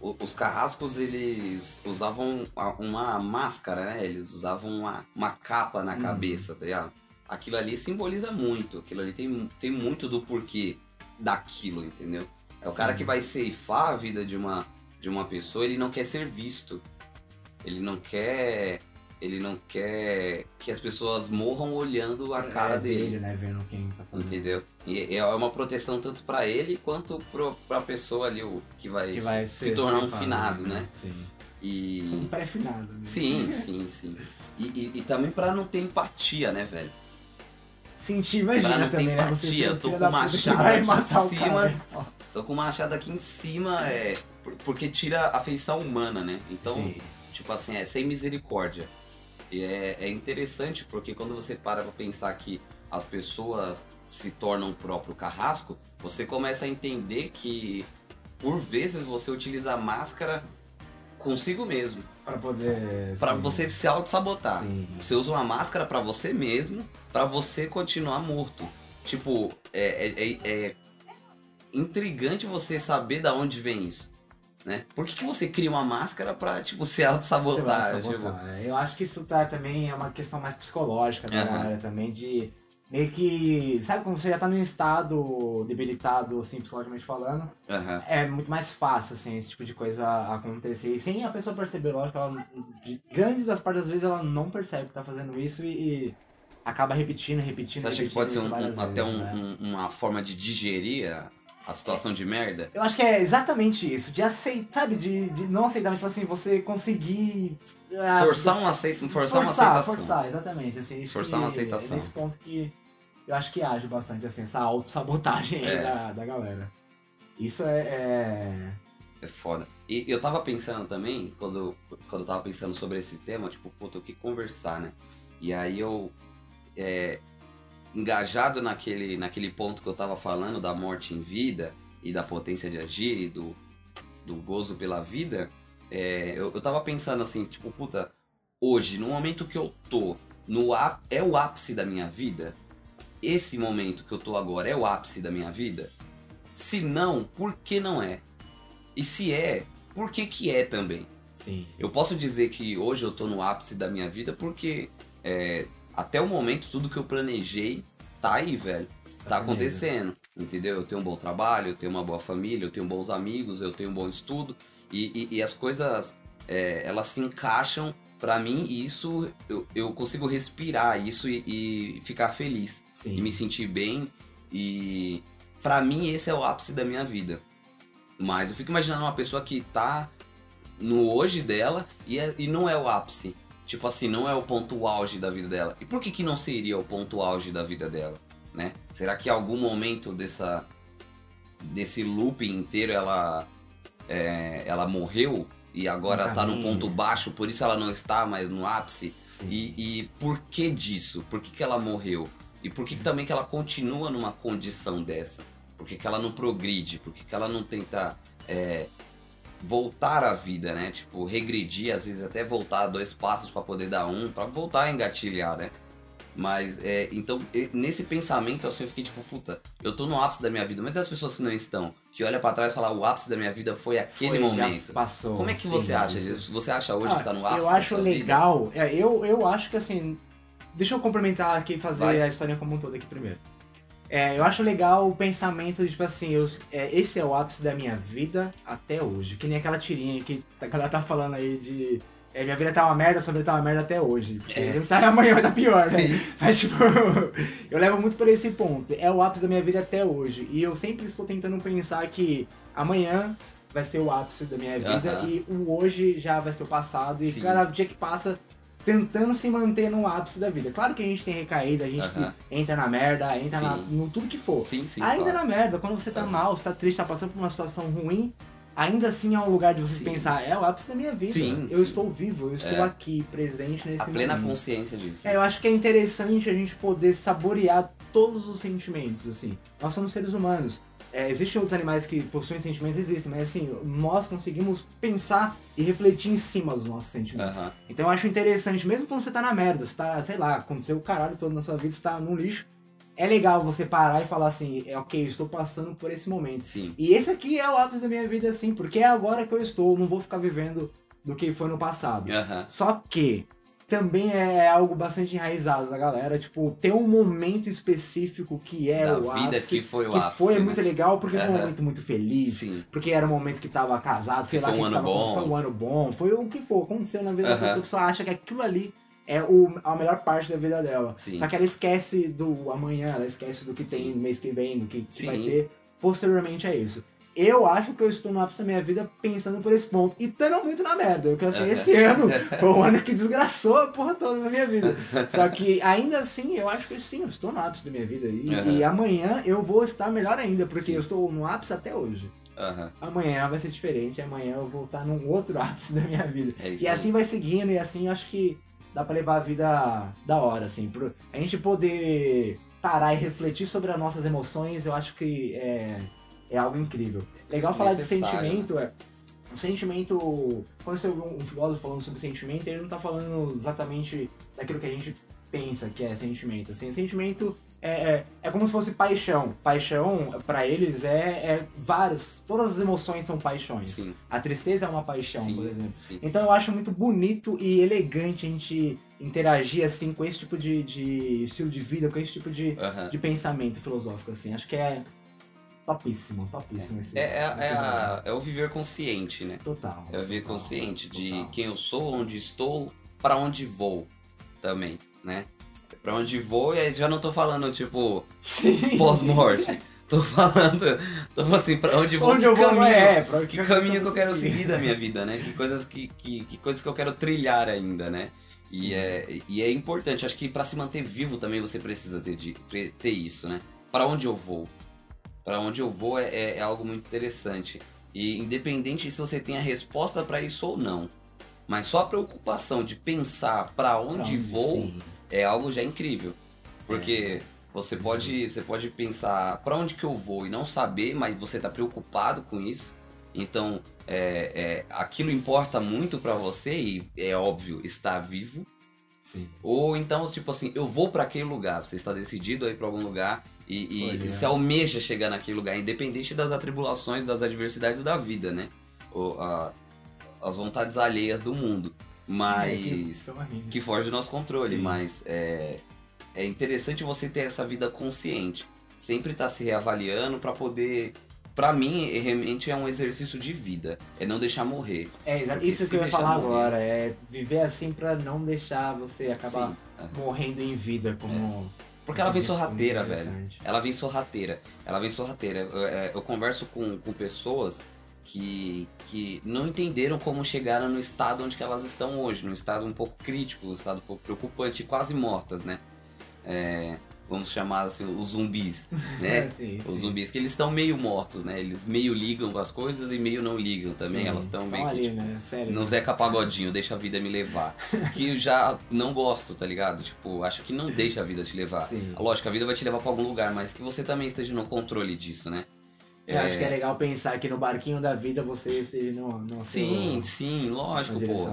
os carrascos, eles usavam uma máscara, né? Eles usavam uma, uma capa na Uhum. cabeça, tá ligado? Aquilo ali simboliza muito, aquilo ali tem, tem muito do porquê daquilo, entendeu? É o cara Sim. que vai ceifar a vida de uma, de uma pessoa, ele não quer ser visto. Ele não quer. Ele não quer que as pessoas morram olhando a cara É dele. né? Vendo quem tá fazendo. Entendeu? E é uma proteção tanto pra ele quanto pro, pra pessoa ali o, que vai, Que vai se tornar um finado, né? Sim. E. Um pré-finado. Né? Sim, sim, sim. E, e, e também pra não ter empatia, né, velho? Sentir, imagina Pra não ter também, né? Empatia, eu tô com vai aqui em cima. cara. Tô com machado aqui em cima, é. por- Porque tira a feição humana, né? Então, Sim. tipo assim, é sem misericórdia. E é, é interessante porque quando você para pra pensar que as pessoas se tornam o próprio carrasco, você começa a entender que por vezes você utiliza a máscara consigo mesmo. Pra poder. Pra sim. você se auto-sabotar. Sim. Você usa uma máscara pra você mesmo, pra você continuar morto. Tipo, é, é, é- é intrigante você saber da onde vem isso. Né? Por que, que você cria uma máscara pra, tipo, se auto-sabotar? se Tipo, né? Eu acho que isso tá também é uma questão mais psicológica da galera também, de meio que. Sabe quando você já tá num estado debilitado, assim, psicologicamente falando? aham. É muito mais fácil, assim, esse tipo de coisa acontecer. E sem a pessoa perceber, lógico, ela, de grande das partes das vezes ela não percebe que tá fazendo isso e, e acaba repetindo, repetindo, Você acha que repetindo pode ser um- um- até vezes, um- né? um- uma forma de digerir a, a situação de merda? Eu acho que é exatamente isso, de aceitar, sabe, de, de não aceitar, mas tipo assim, você conseguir... ah, Forçar, um aceito, forçar, uma forçar, aceitação. forçar, exatamente. Assim, Forçar uma aceitação. É nesse ponto que eu acho que age bastante, assim, essa autossabotagem É. da, da galera. Isso é, é... É foda. E eu tava pensando também, quando, quando eu tava pensando sobre esse tema, tipo, puta, o que conversar, né? E aí eu, é, engajado naquele, naquele ponto que eu tava falando da morte em vida e da potência de agir e do, do gozo pela vida, é, eu, eu tava pensando assim, tipo, puta, hoje, no momento que eu tô, no é o ápice da minha vida? Esse momento que eu tô agora é o ápice da minha vida? Se não, por que não é? E se é, por que que é também? Sim. Eu posso dizer que hoje eu tô no ápice da minha vida porque é, até o momento tudo que eu planejei tá aí, velho. Tá, Tá acontecendo, entendeu? Eu tenho um bom trabalho, eu tenho uma boa família, eu tenho bons amigos, eu tenho um bom estudo e, e- e as coisas é, elas se encaixam pra mim e isso eu, eu consigo respirar isso e, e ficar feliz Sim. e me sentir bem e pra mim esse é o ápice da minha vida. Mas eu fico imaginando uma pessoa que tá no hoje dela e, é- e não é o ápice. Tipo assim, não é o ponto auge da vida dela. E por que que não seria o ponto auge da vida dela, né? Será que em algum momento dessa desse looping inteiro ela é, ela morreu e agora No tá no caminho. ponto baixo, por isso ela não está mais no ápice? E, e por que disso? Por que, que ela morreu? E por que, que também que ela continua numa condição dessa? Por que, que ela não progride? Por que, que ela não tenta é, voltar à vida, né? Tipo, regredir, às vezes até voltar dois passos para poder dar um, para voltar a engatilhar, né? Mas, é, então, nesse pensamento, assim, eu fiquei tipo, puta, eu tô no ápice da minha vida, mas e as pessoas que não estão, que olham para trás e falam, o ápice da minha vida foi aquele Foi, momento. passou. Como é que sim, você acha? isso. Você acha hoje Ah, que tá no ápice Eu da acho legal. É, eu, eu acho que assim. Deixa eu complementar aqui e fazer Vai. a história como um todo aqui primeiro. É, eu acho legal o pensamento de, tipo assim, eu, é, esse é o ápice da minha vida até hoje. Que nem aquela tirinha que a galera tá falando aí de. É, minha vida tá uma merda, sua vida tá uma merda até hoje. Porque É. não sabe amanhã vai estar pior, né? Sim. Mas, tipo, eu levo muito por esse ponto. É o ápice da minha vida até hoje. E eu sempre estou tentando pensar que amanhã vai ser o ápice da minha vida e o hoje já vai ser o passado. E Sim. cada dia que passa, tentando se manter no ápice da vida. Claro que a gente tem recaída, a gente Aham. entra na merda, entra na, no tudo que for. Sim, sim, ainda claro. na merda, quando você tá mal, você tá triste, tá passando por uma situação ruim, ainda assim é um lugar de você Sim. pensar, é o ápice da minha vida. Sim, eu sim. estou vivo, eu estou É. aqui, presente nesse A plena momento. consciência disso. É, eu acho que é interessante a gente poder saborear todos os sentimentos, assim. Nós somos seres humanos. É, existem outros animais que possuem sentimentos, existem, mas assim, nós conseguimos pensar e refletir em cima dos nossos sentimentos. Aham. Então eu acho interessante, mesmo quando você tá na merda, você tá, sei lá, aconteceu o caralho todo na sua vida, você tá no lixo, é legal você parar e falar assim, é ok, estou passando por esse momento. Sim. E esse aqui é o ápice da minha vida, assim, porque é agora que eu estou, não vou ficar vivendo do que foi no passado. Aham. Só que também é algo bastante enraizado da galera, tipo, ter um momento específico que é Da o vida ápice, que foi o que ápice, foi né? muito legal, porque foi um momento muito feliz, Sim. porque era um momento que tava casado, sei lá, foi um que ano tava bom. foi um ano bom, foi o que for, aconteceu na vida da Aham. pessoa, a pessoa acha que aquilo ali é o, a melhor parte da vida dela. Sim. Só que ela esquece do amanhã, ela esquece do que tem Sim. no mês que vem, do que, que vai ter posteriormente a isso. Eu acho que eu estou no ápice da minha vida pensando por esse ponto. E estando muito na merda. Porque assim, esse ano foi um ano que desgraçou a porra toda na minha vida. Só que ainda assim, eu acho que sim, eu estou no ápice da minha vida. E, Uhum. e amanhã eu vou estar melhor ainda, porque Sim. eu estou no ápice até hoje. Aham. Amanhã vai ser diferente, amanhã eu vou estar num outro ápice da minha vida. É e assim vai seguindo, e assim acho que dá pra levar a vida da hora, assim. Pro, a gente poder parar e refletir sobre as nossas emoções, eu acho que é, é algo incrível. Legal falar de sentimento, é. O sentimento. Quando você ouve um, um filósofo falando sobre sentimento, ele não tá falando exatamente daquilo que a gente pensa que é sentimento. Assim, sentimento é, é, é como se fosse paixão. Paixão, pra eles, é, é vários. Todas as emoções são paixões. Sim. A tristeza é uma paixão, sim, por exemplo. sim. Então eu acho muito bonito e elegante a gente interagir assim com esse tipo de, de estilo de vida, com esse tipo de, Aham. de pensamento filosófico, assim. Acho que é topíssimo, topíssimo esse. É, é, esse é, a- é o viver consciente, né? Total. É o viver total, consciente de total. quem eu sou, onde estou, pra onde vou também, né? Pra onde vou, e aí já não tô falando, tipo, pós-morte. Tô falando, tô assim, pra onde vou, Onde que eu vou, caminho, é, pra que caminho que eu vou quero seguir da minha vida, né? Que coisas que, que, que coisas que eu quero trilhar ainda, né? E é, e é importante, acho que pra se manter vivo também você precisa ter, de, ter isso, né? Pra onde eu vou? Pra onde eu vou é, é, é algo muito interessante. E independente se você tem a resposta pra isso ou não, mas só a preocupação de pensar pra onde vou Sim. é algo já incrível. Porque você pode, você pode pensar pra onde que eu vou e não saber, mas você tá preocupado com isso. Então, é, é, aquilo importa muito pra você e é óbvio, estar vivo. Sim. Ou então, tipo assim, eu vou pra aquele lugar, você está decidido a ir pra algum lugar e, e Olha. você almeja chegar naquele lugar, independente das atribulações, das adversidades da vida, né? Ou, a- as vontades alheias do mundo. É, que- Mas tamo rindo. que foge do nosso controle, Sim. mas é, é interessante você ter essa vida consciente, sempre estar se reavaliando pra poder, Pra mim é- realmente é um exercício de vida, é não deixar morrer. É, exato. Porque Isso se que eu ia falar morrer- agora, é viver assim pra não deixar você acabar Sim, é. morrendo em vida, como. Porque ela vem é sorrateira, velho. Ela vem sorrateira. Ela vem sorrateira. Eu, é, eu converso com, com pessoas que, que não entenderam como chegaram no estado onde elas estão hoje, num estado um pouco crítico, um estado um pouco preocupante, quase mortas, né? É, vamos chamar assim, os zumbis, né? Sim, Os sim. zumbis que eles estão meio mortos, né? Eles meio ligam com as coisas e meio não ligam também. Sim, Elas estão meio tão que, tipo, né? Sério. no né? Zeca Pagodinho, deixa a vida me levar. Que eu já não gosto, tá ligado? Tipo, acho que não deixa a vida te levar. Sim. Lógico, a vida vai te levar pra algum lugar, mas que você também esteja no controle disso, né? Eu acho que é legal pensar que no barquinho da vida você esteja no, no Sim, seu, sim, lógico, pô.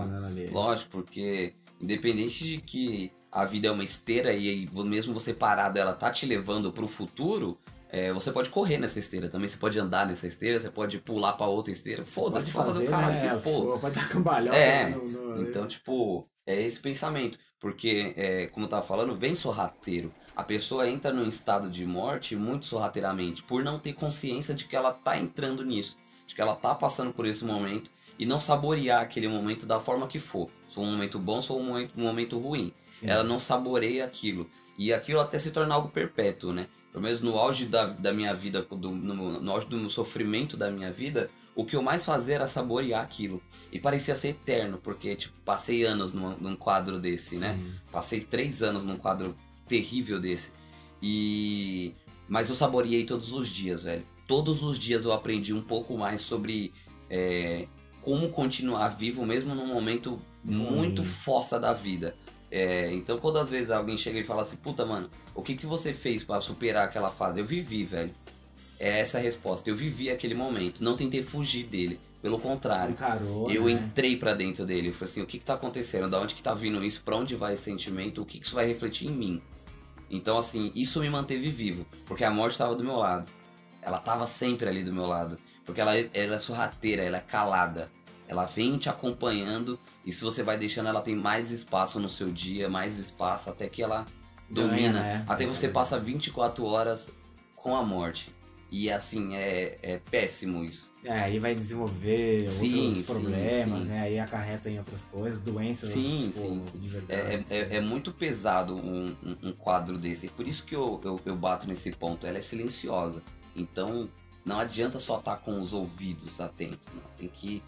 Lógico, porque independente de que a vida é uma esteira e mesmo você parado ela tá te levando pro futuro, é, você pode correr nessa esteira também, você pode andar nessa esteira, você pode pular pra outra esteira. Foda-se, pode pode fazer o caralho né? que for. Pode dar cambalhota É, no, no- Então, tipo, é esse pensamento. Porque, é, como eu tava falando, vem sorrateiro. A pessoa entra num estado de morte muito sorrateiramente, por não ter consciência de que ela tá entrando nisso, de que ela tá passando por esse momento e não saborear aquele momento da forma que for. Se for um momento bom, se for um momento, um momento ruim. Sim. Ela não saboreia aquilo. E aquilo até se torna algo perpétuo, né? Pelo menos no auge da, da minha vida, do- no, no auge do sofrimento da minha vida, o que eu mais fazia era saborear aquilo. E parecia ser eterno, porque, tipo, passei anos num, num quadro desse, né? Sim. Passei três anos num quadro terrível desse. E. Mas eu saboreei todos os dias, velho. Todos os dias eu aprendi um pouco mais sobre é, como continuar vivo, mesmo num momento muito Ruim. fossa da vida. É, então, quando às vezes alguém chega e fala assim: Puta, mano, o que, que você fez pra superar aquela fase? Eu vivi, velho. É essa a resposta. Eu vivi aquele momento. Não tentei fugir dele. Pelo contrário. Encarou, Eu né? entrei pra dentro dele, eu falei assim, o que que tá acontecendo? Da onde que tá vindo isso? Pra onde vai esse sentimento? O que que isso vai refletir em mim? Então assim, isso me manteve vivo, porque a morte tava do meu lado. Ela tava sempre ali do meu lado, porque ela, é- ela é sorrateira, ela é calada. Ela vem te acompanhando e se você vai deixando ela tem mais espaço no seu dia, mais espaço até que ela Ganha, domina, né? até você passa 24 horas com a morte. E assim, é, é péssimo isso. É, aí vai desenvolver Sim, outros sim, problemas, sim. né? Aí acarreta em outras coisas, doenças Sim, pô, sim, sim. de É, verdade. é, é- é muito pesado um, um- um quadro desse. Por isso que eu, eu, eu bato nesse ponto. Ela é silenciosa. Então, Não adianta só estar com os ouvidos atentos. Tem que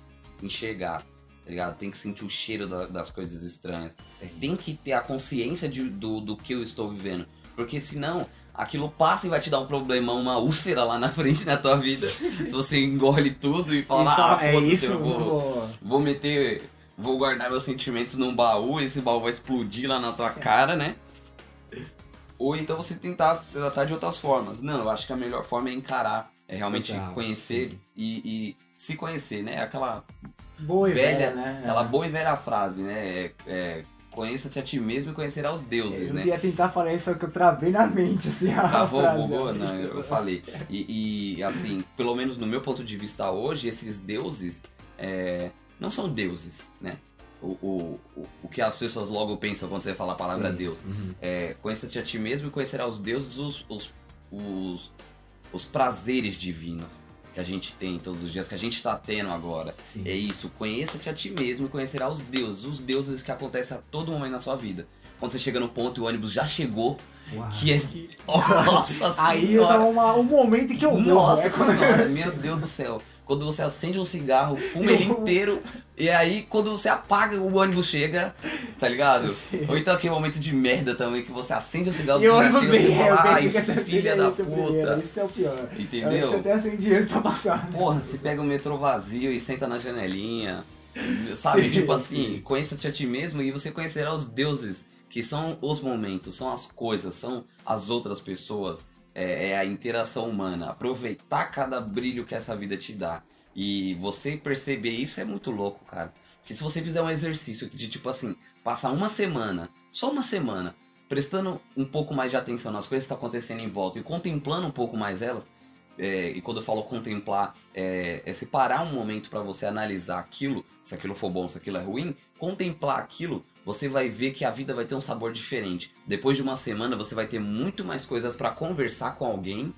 enxergar, tá ligado? Tem que sentir o cheiro da- das coisas estranhas. Tem que ter a consciência de- do, do que eu estou vivendo. Porque senão, aquilo passa e vai te dar um problema, uma úlcera lá na frente na tua vida. se você engole tudo e fala, Isso, ah, é isso, eu vou, vou- meter. Vou guardar meus sentimentos num baú e esse baú vai explodir lá na tua cara, né? Ou então você tentar tratar de outras formas. Não, eu acho que a melhor forma é encarar, é realmente Total, conhecer sim. e, e se conhecer, né? Aquela Boa e velha, velha, né? aquela boa e velha frase, né? É, é, Conheça-te a ti mesmo e conhecerá os deuses, Eu né? ia tentar falar isso, só que eu travei na mente, assim, a Travou, frase. bugou? Não, eu falei. E, e, assim, pelo menos no meu ponto de vista hoje, esses deuses é, não são deuses, né? O, o, o, o que as pessoas logo pensam quando você fala a palavra Sim. Deus. Uhum. É, conheça-te a ti mesmo e conhecerá os deuses, os, os, os, os prazeres divinos que a gente tem todos os dias, que a gente está tendo agora. Sim. É isso, conheça-te a ti mesmo e conhecerá os deuses, os deuses que acontecem a todo momento na sua vida. Quando você chega no ponto e o ônibus já chegou, Uau. que é. Nossa Aí eu tava uma, um momento em que eu morro. Nossa é senhora, meu Deus do céu. Quando você acende um cigarro, fuma ele inteiro, e aí quando você apaga, o ônibus chega, tá ligado? Ou então aquele momento de merda também, que você acende o cigarro, E o já ônibus você vem, eu fala, ai, filha da é primeiro, puta. Isso é o pior. Entendeu? Você até acende antes pra passar. Porra, você pega o metrô vazio e senta na janelinha. Sabe? Sim, tipo assim, sim. conheça-te a ti mesmo e você conhecerá os deuses, que são os momentos, são as coisas, são as outras pessoas. É, é a interação humana. Aproveitar cada brilho que essa vida te dá. E você perceber isso é muito louco, cara. Porque se você fizer um exercício de tipo assim, passar uma semana, só uma semana, prestando um pouco mais de atenção nas coisas que estão acontecendo em volta e contemplando um pouco mais elas, é, e quando eu falo contemplar, é, é separar um momento para você analisar aquilo, se aquilo for bom, se aquilo é ruim, contemplar aquilo, você vai ver que a vida vai ter um sabor diferente. Depois de uma semana, você vai ter muito mais coisas para conversar com alguém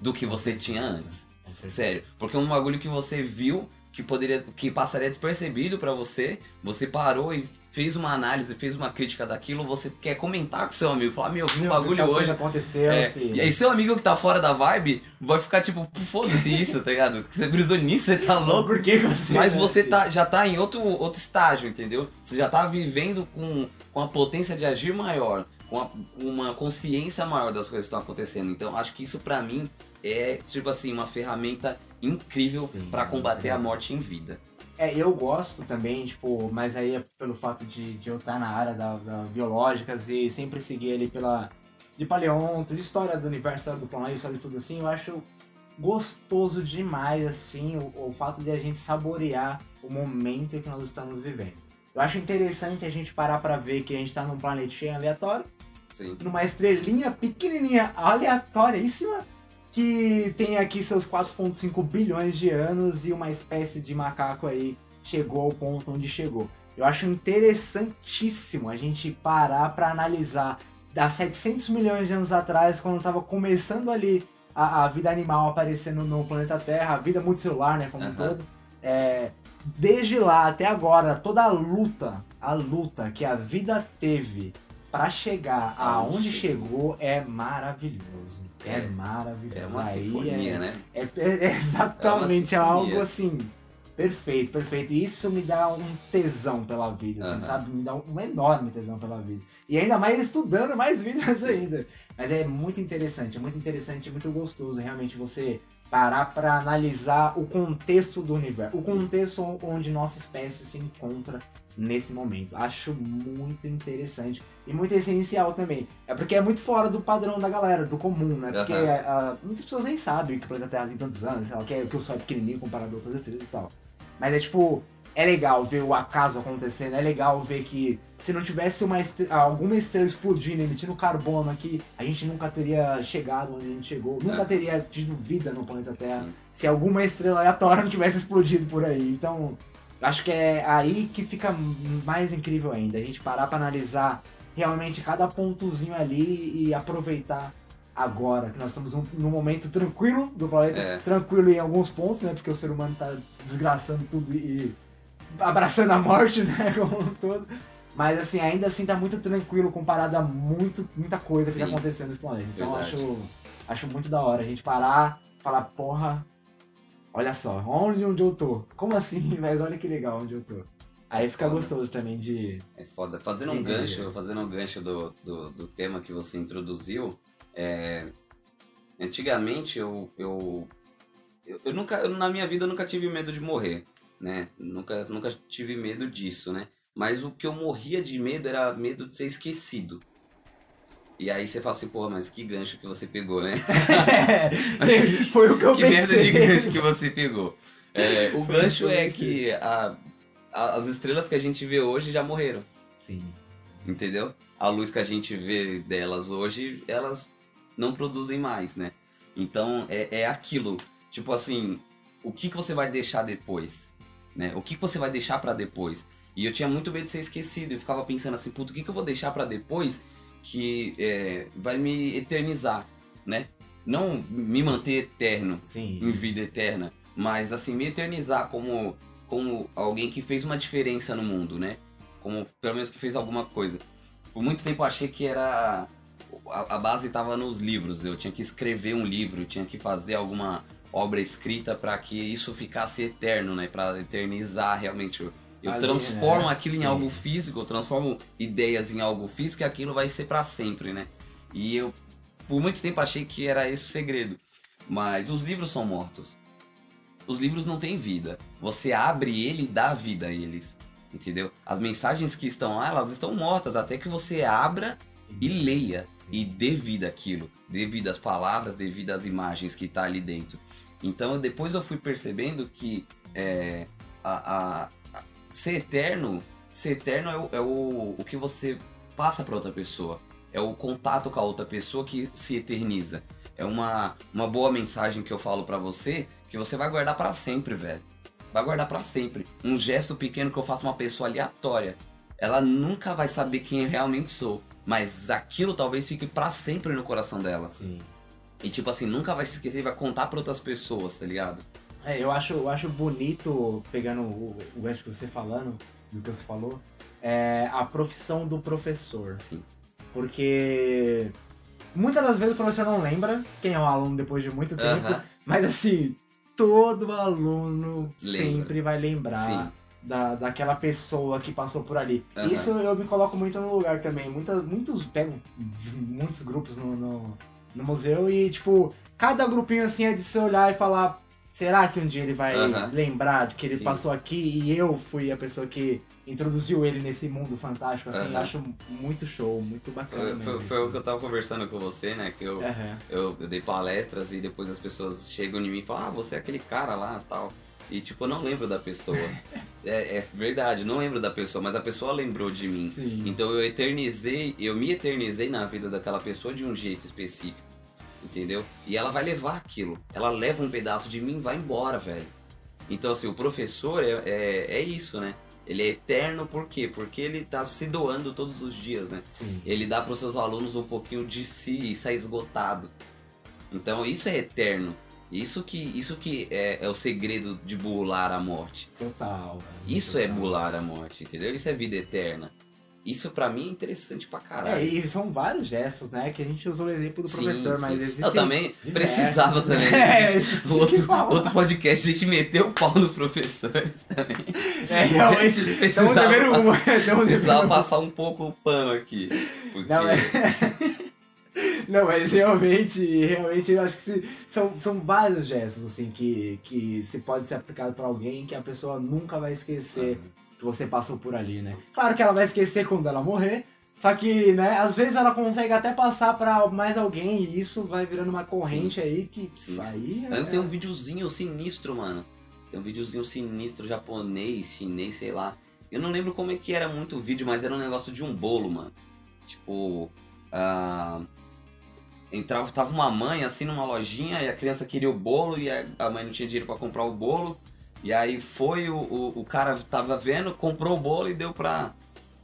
do que você tinha antes. Sério, porque é um bagulho que você viu que poderia que passaria despercebido pra você, você parou e fez uma análise, fez uma crítica daquilo, você quer comentar com seu amigo, falar, meu, eu vi um Meu, bagulho hoje. aconteceu, É, assim. e aí seu amigo que tá fora da vibe vai ficar tipo, foda-se isso, tá ligado? Você brisou nisso, você tá louco. Por que você... Mas né, você assim? tá, já tá em outro, outro estágio, entendeu? Você já tá vivendo com, com a potência de agir maior, com uma consciência maior das coisas que estão acontecendo. Então acho que isso pra mim é, tipo assim, uma ferramenta incrível Sim, pra combater a morte em vida. É, eu gosto também, tipo, mas aí é pelo fato de, de eu estar na área da, da biológicas e sempre seguir ali pela. de paleonto, de história do universo, história do planeta, história de tudo assim, eu acho gostoso demais, assim, o, o fato de a gente saborear o momento que nós estamos vivendo. Eu acho interessante a gente parar pra ver que a gente tá num planetinha aleatório, Sim. numa estrelinha pequenininha, aleatoríssima, que tem aqui seus 4.5 bilhões de anos e uma espécie de macaco aí chegou ao ponto onde chegou. Eu acho interessantíssimo a gente parar pra analisar há 700 milhões de anos atrás, quando tava começando ali a, a vida animal aparecendo no planeta Terra, a vida multicelular, né, como um Aham. todo. É, desde lá até agora, toda a luta, a luta que a vida teve pra chegar aonde chegou é maravilhoso. É, É. maravilhoso. É uma Aí sinfonia, é- né? é, é exatamente, é, É algo assim, perfeito, perfeito. E isso me dá um tesão pela vida, assim, Aham. sabe? Me dá um enorme tesão pela vida. E ainda mais estudando mais vidas ainda. Mas é muito interessante, é muito interessante, é muito gostoso realmente você parar pra analisar o contexto do universo, o contexto onde nossa espécie se encontra nesse momento. Acho muito interessante e muito essencial também. É porque é muito fora do padrão da galera, do comum, né? Porque Aham. ah, muitas pessoas nem sabem que o planeta Terra tem tantos anos, sei lá, que, é, que o Sol é pequenininho comparado a outras estrelas e tal. Mas é tipo, é legal ver o acaso acontecendo, é legal ver que se não tivesse uma estre- alguma estrela explodindo, emitindo carbono aqui, a gente nunca teria chegado onde a gente chegou, nunca É. teria tido vida no planeta Terra Sim. se alguma estrela aleatória não tivesse explodido por aí. Então, acho que é aí que fica mais incrível ainda. A gente parar pra analisar realmente cada pontozinho ali e aproveitar agora, que nós estamos num, num momento tranquilo do planeta. É. Tranquilo em alguns pontos, né? Porque o ser humano tá desgraçando tudo e, abraçando a morte, né? Como um todo. Mas assim, ainda assim tá muito tranquilo comparado a muito, muita coisa que tá Sim. acontecendo nesse planeta. Então acho, acho muito da hora a gente parar, falar, porra, olha só, olha onde eu tô. Como assim? Mas olha que legal onde eu tô. Aí fica Foda. gostoso também de. É foda. Fazendo um gancho, fazendo um gancho do, do, do tema que você introduziu, é, antigamente eu, eu, eu, eu nunca, eu, na minha vida eu nunca tive medo de morrer, né? Nunca, nunca tive medo disso, né? Mas o que eu morria de medo era medo de ser esquecido. E aí você fala assim, porra, mas que gancho que você pegou, né? Foi o que eu que merda pensei. de gancho que você pegou. É, o gancho é que a, a- as estrelas que a gente vê hoje já morreram. Sim. Entendeu? A luz que a gente vê delas hoje, elas não produzem mais, né? Então é, é aquilo. Tipo assim, o que, que você vai deixar depois? Né? O que, que você vai deixar pra depois? E eu tinha muito medo de ser esquecido. Eu ficava pensando assim, puto, o que, que eu vou deixar pra depois que é, vai me eternizar, né? Não me manter eterno Sim. em vida eterna, mas assim, me eternizar como, como alguém que fez uma diferença no mundo, né? Como pelo menos que fez alguma coisa. Por muito tempo eu achei que era. A, a base estava nos livros, eu tinha que escrever um livro, eu tinha que fazer alguma obra escrita para que isso ficasse eterno, né? Para eternizar realmente. Eu, Ali, transformo né? aquilo em Sim. algo físico, eu transformo ideias em algo físico e aquilo vai ser para sempre, né? E eu, por muito tempo, achei que era esse o segredo. Mas os livros são mortos. Os livros não têm vida. Você abre ele e dá vida a eles. Entendeu? As mensagens que estão lá, elas estão mortas até que você abra e leia e dê vida àquilo. Dê vida às palavras, dê vida às imagens que tá ali dentro. Então depois eu fui percebendo que é, a- a- ser eterno, ser eterno é, o, é o, o que você passa para outra pessoa. É o contato com a outra pessoa que se eterniza. É uma, uma boa mensagem que eu falo pra você que você vai guardar pra sempre, velho. Vai guardar pra sempre. Um gesto pequeno que eu faço uma pessoa aleatória. Ela nunca vai saber quem eu realmente sou. Mas aquilo talvez fique pra sempre no coração dela. Sim. E tipo assim, nunca vai se esquecer vai contar pra outras pessoas, tá ligado? É, eu acho, eu acho bonito, pegando o, o gancho que você falando, do que você falou, é a profissão do professor. Sim. Porque muitas das vezes o professor não lembra quem é o aluno depois de muito tempo, Aham. mas assim, todo aluno Lembra. sempre vai lembrar. Sim. Da, daquela pessoa que passou por ali. Isso eu me coloco muito no lugar também. Muitas, muitos pego muitos grupos no, no, no museu e, tipo, cada grupinho assim é de se olhar e falar. Será que um dia ele vai Aham. lembrar de que ele Sim. passou aqui e eu fui a pessoa que introduziu ele nesse mundo fantástico? Assim, acho muito show, muito bacana. Foi, foi, o que eu tava conversando com você, né? Que eu, eu, eu dei palestras e depois as pessoas chegam em mim e falam, ah, você é aquele cara lá tal. E tipo, eu não lembro da pessoa. é, é verdade, não lembro da pessoa, mas a pessoa lembrou de mim. Sim. Então eu eternizei, eu me eternizei na vida daquela pessoa de um jeito específico. Entendeu? E ela vai levar aquilo. Ela leva um pedaço de mim e vai embora, velho. Então, assim, o professor é, é, é isso, né? Ele é eterno por quê? Porque ele tá se doando todos os dias, né? Sim. Ele dá para os seus alunos um pouquinho de si e sai esgotado. Então isso é eterno. Isso que, isso que é, é o segredo de burlar a morte. Total. velho, Isso é total. burlar a morte, entendeu? Isso é vida eterna. Isso pra mim é interessante pra caralho. É, e são vários gestos, né? Que a gente usou o exemplo do Sim, professor, sim. mas existe. Eu também precisava também. né? É, tinha que outro, outro podcast, a gente meteu o pau nos professores também. É, realmente. Precisava- devendo uma. Estamos Precisava devendo passar um pouco o pano aqui. Porque... Não, é... Não, mas realmente, realmente eu acho que se- são, são vários gestos assim que, que se pode ser aplicado pra alguém que a pessoa nunca vai esquecer que você passou por ali, né? Claro que ela vai esquecer quando ela morrer, só que, né, às vezes ela consegue até passar pra mais alguém e isso vai virando uma corrente aí que Sim. aí é- tem um videozinho sinistro, mano. Tem um videozinho sinistro japonês, chinês, sei lá. Eu não lembro como é que era muito o vídeo, mas era um negócio de um bolo, mano. Tipo, ah, entrava, tava uma mãe assim numa lojinha e a criança queria o bolo e a a mãe não tinha dinheiro pra comprar o bolo. E aí foi, o, o, o cara tava vendo, comprou o bolo e deu pra,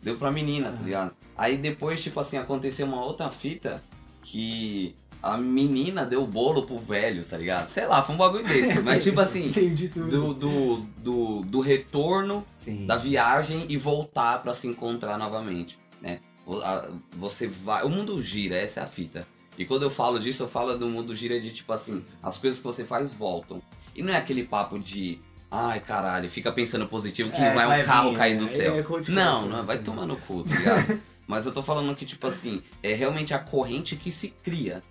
deu pra menina, tá ligado? Aí depois, tipo assim, aconteceu uma outra fita que a menina deu o bolo pro velho, tá ligado? Sei lá, foi um bagulho desse. Mas tipo assim, do, do, do, do retorno Sim. da viagem e voltar pra se encontrar novamente, né? Você vai, o mundo gira, essa é a fita. E quando eu falo disso, eu falo do mundo gira de tipo assim, as coisas que você faz voltam. E não é aquele papo de. Ai, caralho, fica pensando positivo que É, vai um vai carro vir, cair do é, céu. é não, não, vai tomar no cu, tá ligado? Mas eu tô falando que, tipo assim, é realmente a corrente que se cria.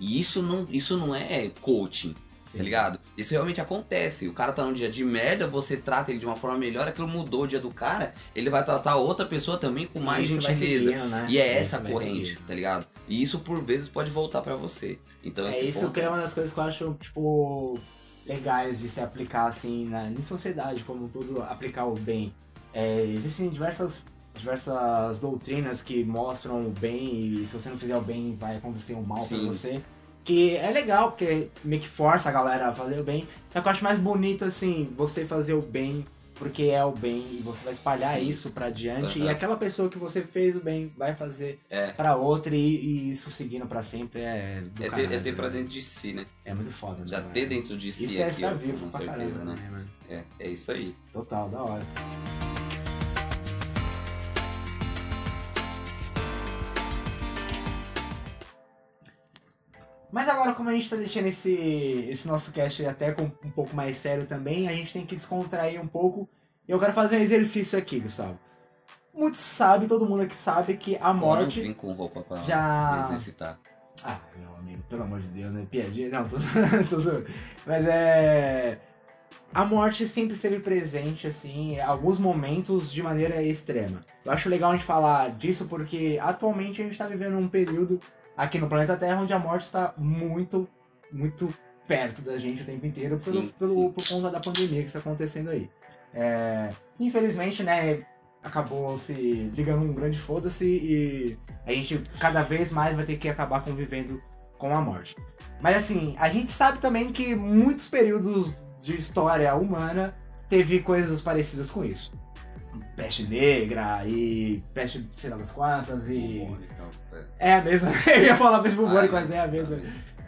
E isso não, isso não é coaching, Sim. tá ligado? Isso realmente acontece. O cara tá num dia de merda, você trata ele de uma forma melhor, aquilo mudou o dia do cara, ele vai tratar outra pessoa também com mais Isso gentileza. seguindo, né? E é essa corrente, tá ligado? E isso por vezes pode voltar pra você. Então É isso ponto que é uma das coisas que eu acho, tipo, legais de se aplicar, assim, na, em sociedade, como tudo, aplicar o bem. É, existem diversas, diversas doutrinas que mostram o bem e se você não fizer o bem vai acontecer o mal pra Sim. você. Que é legal, porque meio que força a galera a fazer o bem. Só que eu acho mais bonito, assim, você fazer o bem porque é o bem e você vai espalhar Sim. isso pra diante. E Aham. aquela pessoa que você fez o bem vai fazer É. pra outra e, e isso seguindo pra sempre é do É ter, é ter pra né? dentro de si, né? É muito foda. Já né, ter dentro de si Isso é aqui, estar vivo com certeza, caramba, né? né? É, é isso aí. Total, da hora. Mas agora, como a gente tá deixando esse, esse nosso cast até com um pouco mais sério também, a gente tem que descontrair um pouco. E eu quero fazer um exercício aqui, Gustavo. Muitos sabem, todo mundo aqui sabe que a Eu não morte. vim com roupa pra já- exercitar. Ah, meu amigo, pelo amor de Deus, né? Piadinha. Não, tô, tô zoando. Mas é. A morte sempre esteve presente, assim, em alguns momentos de maneira extrema. Eu acho legal a gente falar disso porque atualmente a gente tá vivendo um período aqui no planeta Terra onde a morte está muito, muito perto da gente o tempo inteiro pelo, Sim, pelo- sim. por conta da pandemia que está acontecendo aí. É, infelizmente, né, acabou se ligando um grande foda-se e a gente cada vez mais vai ter que acabar convivendo com a morte. Mas assim, a gente sabe também que muitos períodos de história humana teve coisas parecidas com isso. Peste negra e peste sei lá das quantas e. É a mesma. Eu ia falar peste bubônica, mas é a mesma.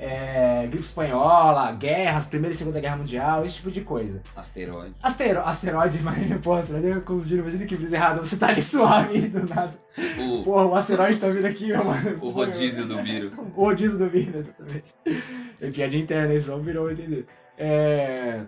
É, gripe espanhola, guerras, Primeira e Segunda Guerra Mundial, esse tipo de coisa. Asteroide. Astero, asteroide, mas, porra, ter confundido, imagina que brisa errada, você tá ali suave do nada. O, Porra, o asteroide tá vindo aqui, meu mano. o rodízio do vírus. O rodízio do vírus, exatamente. É piadinha interna, isso só virou entender. É...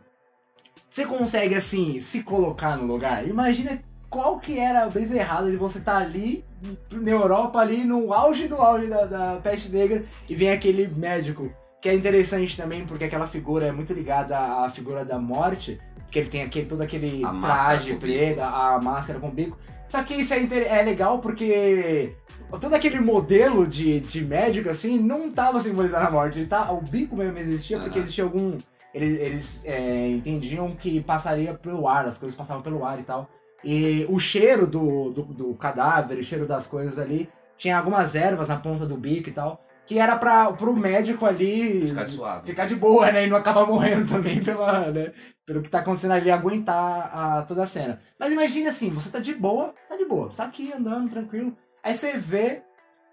Você consegue, assim, se colocar no lugar? Imagina qual que era a brisa errada de você estar ali, na Europa, ali no auge do auge da, da peste negra, e vem aquele médico, que é interessante também, porque aquela figura é muito ligada à figura da morte, porque ele tem aquele, todo aquele A traje preto, a máscara com bico. Só que isso é, inter- é legal porque todo aquele modelo de, de médico, assim, não tava simbolizando a morte. Ele tá, o bico mesmo existia porque Aham. existia algum. Eles, eles é, entendiam que passaria pelo ar, as coisas passavam pelo ar e tal. E o cheiro do, do, do cadáver, o cheiro das coisas ali, tinha algumas ervas na ponta do bico e tal. Que era pra, pro médico ali Ficar suave. ficar de boa, né? E não acabar morrendo também pela, né? pelo que tá acontecendo ali, aguentar a, toda a cena. Mas imagina assim, você tá de boa, tá de boa, você tá aqui andando tranquilo. Aí você vê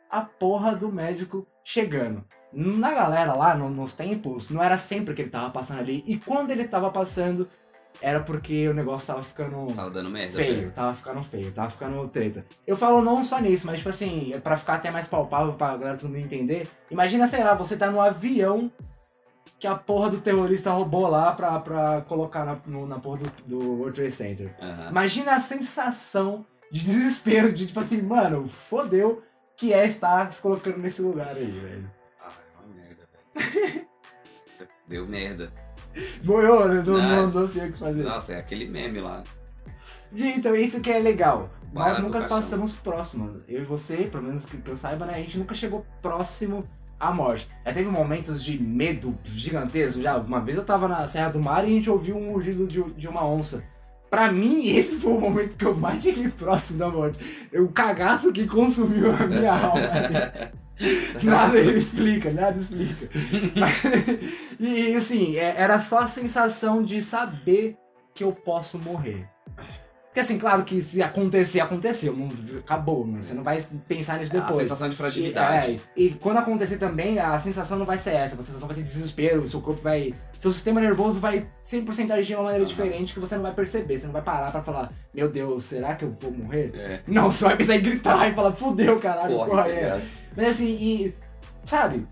a porra do médico chegando. Na galera lá, no- nos tempos, não era sempre que ele tava passando ali. E quando ele tava passando, era porque o negócio tava ficando Tava dando merda. feio, velho. tava ficando feio, tava ficando treta. Eu falo não só nisso, mas tipo assim, é pra ficar até mais palpável pra galera todo mundo entender. Imagina, sei lá, você tá no avião que a porra do terrorista roubou lá pra, pra colocar na, no- na porra do, do World Trade Center. Aham. Imagina a sensação de desespero, de tipo assim, mano, fodeu que é estar se colocando nesse lugar aí, velho. Ai, uma merda, velho. Deu merda. Morreu, né? Não, Não. não, sei o que fazer. Nossa, é aquele meme lá. Então, isso que é legal. Nós Barato nunca passamos próximos. Eu e você, pelo menos que, que eu saiba, né? A gente nunca chegou próximo à morte. Já teve momentos de medo gigantesco. Já uma vez eu tava na Serra do Mar e a gente ouviu um rugido de, de uma onça. Pra mim, esse foi o momento que eu mais cheguei próximo da morte. O cagaço que consumiu a minha alma. Nada ele explica, nada explica. Mas, e assim, é- era só a sensação de saber que eu posso morrer. Porque assim, claro que se acontecer, aconteceu. Não, acabou. não- Você não vai pensar nisso A depois. sensação de E, fragilidade. é, e quando acontecer também, a sensação não vai ser essa. A sensação vai ser desespero, seu corpo vai. Seu sistema nervoso vai 100% agir de uma maneira Aham. diferente que você não vai perceber. Você não vai parar pra falar, meu Deus, será que eu vou morrer? É. Não, você vai pensar em gritar e falar, fudeu, caralho, Corre, corre. tá é. ligado? Mas assim, e. Sabe?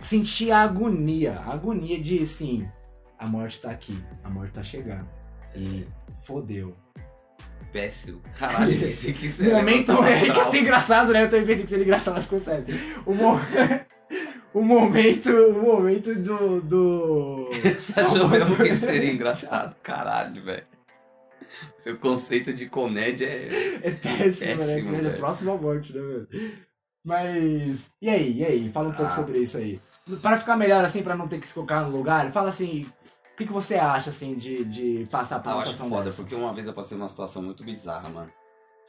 Sentir a agonia. A agonia de, assim. a morte tá aqui, a morte tá chegando. E fodeu. Péssimo. Caralho, eu pensei que isso O era momento é que ia ser engraçado, né? Eu também pensei que seria engraçado, mas ficou sério. O, mo... o momento. O momento do. do... Você achou mesmo que seria engraçado? Caralho, velho. Seu conceito de comédia é. É péssimo, Péssimo, né? É velho. próximo à morte, né, velho? Mas. E aí, e aí? Fala um pouco Ah. sobre isso aí. Pra ficar melhor, assim, pra não ter que se colocar no lugar, fala assim. O que, que você acha, assim, de, de passar por Ah, eu uma acho situação foda, dessa? porque uma vez eu passei uma situação muito bizarra, mano.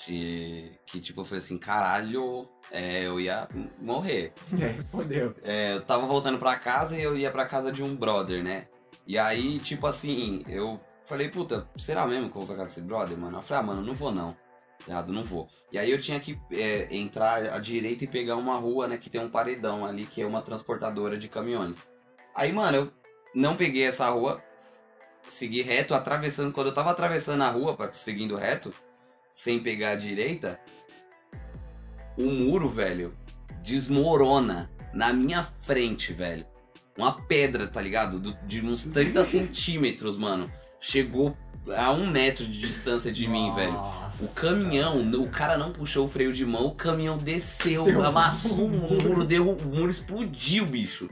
De. Que tipo, eu falei assim, caralho, é, eu ia morrer. É, fodeu. É, eu tava voltando pra casa e eu ia pra casa de um brother, né? E aí, tipo assim, eu falei, puta, será mesmo que eu vou pra casa desse brother, mano? Eu falei, ah, mano, não vou não. Errado, não vou. E aí eu tinha que é, entrar à direita e pegar uma rua, né, que tem um paredão ali, que é uma transportadora de caminhões. Aí, mano, eu não peguei essa rua, segui reto, atravessando. Quando eu tava atravessando a rua, seguindo reto, sem pegar a direita, o muro, velho, desmorona na minha frente, velho. Uma pedra, tá ligado? Do- de uns 30 centímetros, mano. Chegou a um metro de distância de mim, velho. Nossa. O caminhão, o cara não puxou o freio de mão, o caminhão desceu, Derrubou amassou o muro. deu, o muro explodiu, bicho.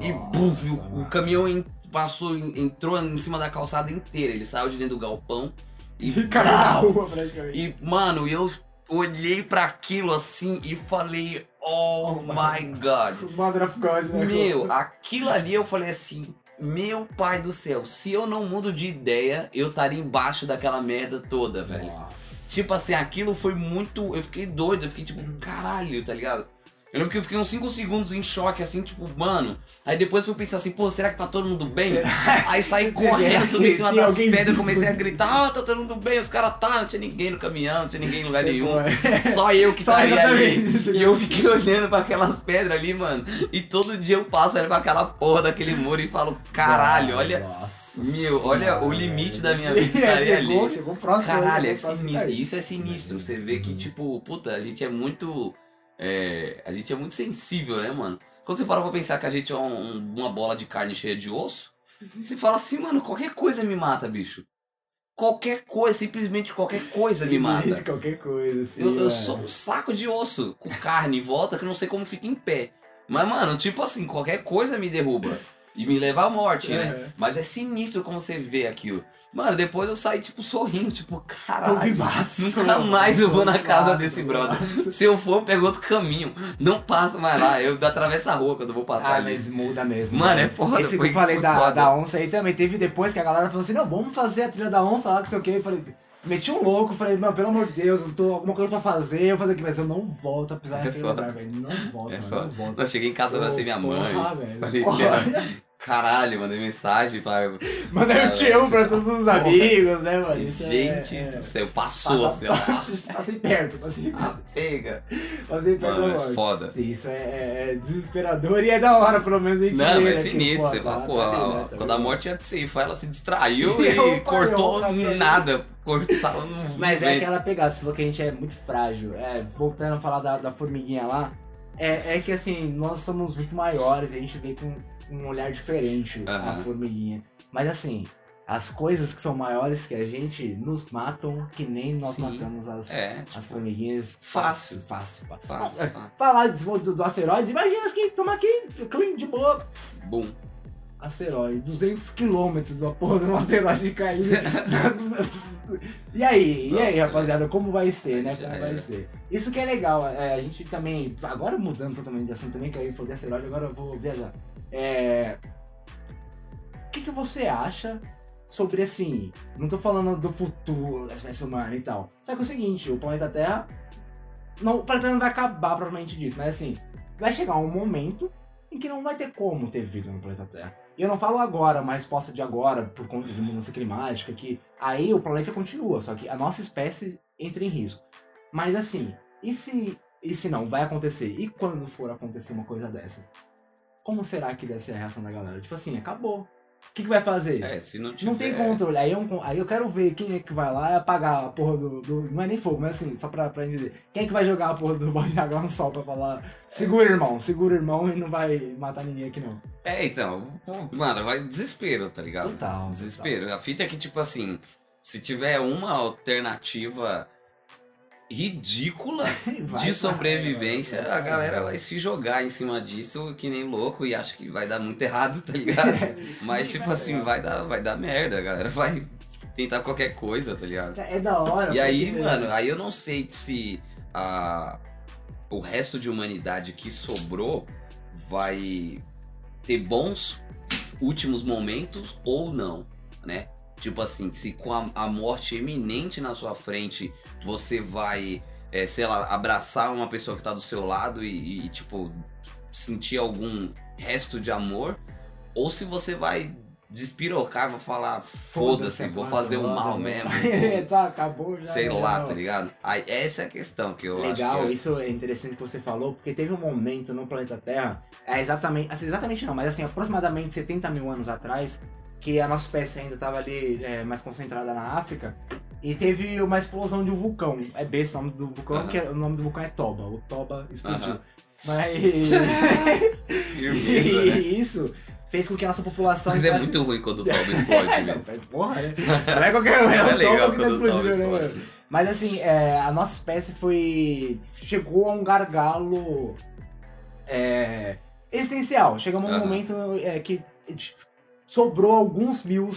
e Nossa, buf, o, o caminhão passou, en- entrou em cima da calçada inteira. Ele saiu de dentro do galpão e. Caiu na brau! rua, praticamente. E, mano, eu olhei pra aquilo assim e falei, oh my god. Mother of God, né? Meu, aquilo ali eu falei assim, meu pai do céu, se eu não mudo de ideia, eu estaria embaixo daquela merda toda, velho. Nossa. Tipo assim, aquilo foi muito. Eu fiquei doido, eu fiquei tipo, caralho, tá ligado? Eu lembro que eu fiquei uns 5 segundos em choque, assim, tipo, mano. Aí depois eu pensei assim, pô, será que tá todo mundo bem? Aí saí correndo, subi em cima das pedras, comecei a gritar, ah, tá todo mundo bem, os caras tá, não tinha ninguém no caminhão, não tinha ninguém em lugar nenhum. Só eu que saí ali. E eu fiquei olhando pra aquelas pedras ali, mano. E todo dia eu passo olhando pra aquela porra daquele muro e falo, caralho, olha. Nossa Meu, olha o limite da minha vida estaria ali. Chegou próximo. Caralho, é chegou próximo. sinistro. Isso é sinistro. Você vê que, tipo, puta, a gente é muito. É, a gente é muito sensível, né, mano? Quando você para pra pensar que a gente é um- um- uma bola de carne cheia de osso, você fala assim, mano, qualquer coisa me mata, bicho. Qualquer coisa, simplesmente qualquer coisa me mata. Simplesmente Qualquer coisa, assim. Eu, eu sou um saco de osso com carne em volta que eu não sei como fica em pé. Mas, mano, tipo assim, qualquer coisa me derruba. E me leva à morte, né? Uhum. Mas é sinistro como você vê aquilo. Mano, depois eu saí, tipo, sorrindo, tipo, Tô caralho. vivaço. Nunca mais eu vou na casa vivaço, desse brother. vivaço. Se eu for, eu pego outro caminho. Não passo mais lá. Eu atravesso a rua quando vou passar Ah, ali. mas muda mesmo. Mano, né? é foda, Esse que eu falei da, foda. da onça aí também teve depois que a galera falou assim: não, vamos fazer a trilha da onça lá, que sei o que. Eu falei, meti um louco, falei, mano, pelo amor de Deus, eu tô alguma coisa pra fazer, eu vou fazer aqui, mas eu não volto a pisar É naquele foda. lugar, velho. Não volto, É mano, não volto. Eu cheguei em casa, abracei minha mãe. Porra, velho. Falei, tia, caralho, mandei mensagem pra. Mandei um te amo pra todos os amigos, né, mano? Isso Gente é, é... do céu, passou assim, ó. Passei perto, passei Ah, pega. Passei perto Mano, da é foda. Sim, isso é, é desesperador e é da hora, pelo menos a gente Não, é sinistro. Você fala, pô, quando a morte ia de ceifar, ela se distraiu E e cortou nada. Cortou no Mas é aquela pegada, você falou que a gente é muito frágil. É, voltando a falar da, da formiguinha lá, é, é que assim, nós somos muito maiores e a gente vê com um olhar diferente a Aham. formiguinha. Mas assim, as coisas que são maiores que a gente nos matam que nem nós Sim. matamos as, É, as formiguinhas Fácil. fácil, fácil. Fácil, É, fácil. Falar do, do, asteroide, imagina que toma aqui, clean de boa. Bum. Asteroide, 200 quilômetros uma porra um asteroide caindo. e aí, e aí, Nossa, rapaziada, como vai ser, né? Como vai ser? Isso que é legal, é, a gente também, agora mudando totalmente de assunto também, que aí foi de asteroide, agora eu vou viajar. É, o que, que você acha sobre assim, não tô falando do futuro da espécie humana e tal, só que é o seguinte, o planeta Terra, não, o planeta não vai acabar propriamente disso, mas assim, vai chegar um momento em que não vai ter como ter vida no planeta Terra. E eu não falo agora, uma resposta de agora, por conta de mudança climática, que aí o planeta continua, só que a nossa espécie entra em risco. Mas assim, e se, e se não, vai acontecer? E quando for acontecer uma coisa dessa? Como será que deve ser a reação da galera? Tipo assim, acabou. O que, que vai fazer? É, se não tiver... Não tem controle. Aí eu, aí eu quero ver quem é que vai lá apagar a porra do, do- Não é nem fogo, mas assim, só pra, pra entender. Quem é que vai jogar a porra do balde de água no sol pra falar. Segura, irmão, segura, irmão, e não vai matar ninguém aqui não. É, então, mano, vai desespero, tá ligado? Total, Desespero. A fita é que, tipo assim, se tiver uma alternativa ridícula de sobrevivência, vai, a galera vai. se jogar em cima disso que nem louco e acho que vai dar muito errado, tá ligado? Mas, tipo assim, vai dar, vai dar merda, a galera vai tentar qualquer coisa, tá ligado? É da hora. E aí, porque- mano, aí eu não sei se a, o resto de humanidade que sobrou vai ter bons últimos momentos ou não, né? Tipo assim, se com a, a morte iminente na sua frente você vai, é, sei lá, abraçar uma pessoa que tá do seu lado e, e, tipo, sentir algum resto de amor, ou se você vai despirocar, vai falar, foda-se, vou fazer o mal mesmo. tá, acabou já. Sei né? lá, tá ligado? Aí, essa é a questão que eu Legal, acho que... isso é interessante que você falou, porque teve um momento no planeta Terra, é exatamente, assim, exatamente não, mas assim, aproximadamente 70 mil anos atrás, que a nossa espécie ainda estava ali é, mais concentrada na África, e teve uma explosão de um vulcão. É besta o nome do vulcão, Aham. que é- o nome do vulcão é Toba. O Toba explodiu. Aham. Mas. Firmeza, né? e isso fez com que a nossa população. Mas é muito ruim quando o Toba explode é, mesmo. não, porra, né? Não é qualquer é, É o legal Toba que tá quando o Toba explodindo, né, explode. mano? Mas assim, é, a nossa espécie foi. chegou a um gargalo é, existencial. Chegamos a um Aham. momento é, que sobrou alguns mil,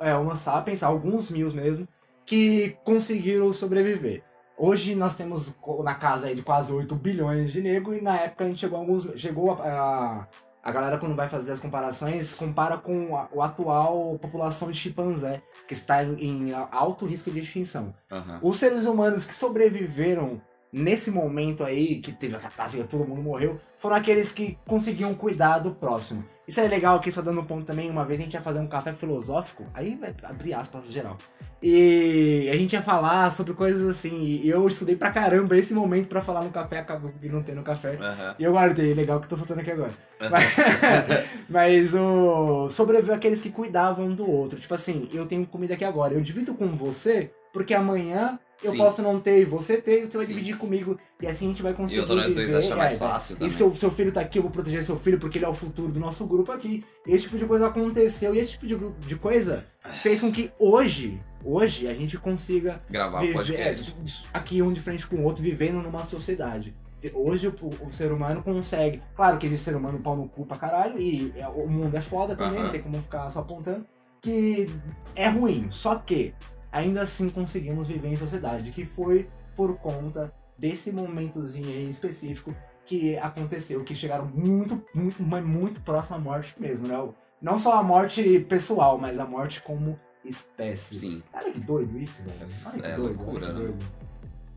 é, Homo sapiens, alguns mil mesmo, que conseguiram sobreviver. Hoje nós temos na casa de quase 8 bilhões de negros e na época a gente chegou a alguns. Chegou a, a, a galera quando vai fazer as comparações, compara com a, a atual população de chimpanzé, que está em, em alto risco de extinção. Aham. Os seres humanos que sobreviveram nesse momento aí, que teve a catástrofe, todo mundo morreu, foram aqueles que conseguiam cuidar do próximo. Isso é legal aqui, só dando um ponto também, uma vez a gente ia fazer um café filosófico, aí vai abrir aspas geral. E a gente ia falar sobre coisas assim, e eu estudei pra caramba esse momento pra falar no café, acabou que não tem no café. Aham. E eu guardei, legal que eu tô soltando aqui agora. Mas, mas o. Sobreviveu aqueles que cuidavam do outro. Tipo assim, eu tenho comida aqui agora, eu divido com você, porque amanhã eu Sim. posso não ter e você ter, e você vai Sim. dividir comigo. E assim a gente vai E conseguir. outro nós dois achar mais é, fácil E também. seu, seu filho tá aqui, eu vou proteger seu filho porque ele é o futuro do nosso grupo aqui. Esse tipo de coisa aconteceu e esse tipo de, de coisa fez com que hoje, hoje, a gente consiga Gravar viver podcast. é, aqui um de frente com o outro, vivendo numa sociedade. Hoje o, o ser humano consegue. Claro que existe ser humano pau no cu pra caralho, e é, o mundo é foda também, Aham. não tem como ficar só apontando. Que é ruim. Só que ainda assim conseguimos viver em sociedade, que foi por conta desse momentozinho aí específico que aconteceu, que chegaram muito, muito, mas muito próximo à morte mesmo, né? Não só a morte pessoal, mas a morte como espécie. Sim, Olha que doido isso, velho. Olha que É doido, loucura, olha que né? doido.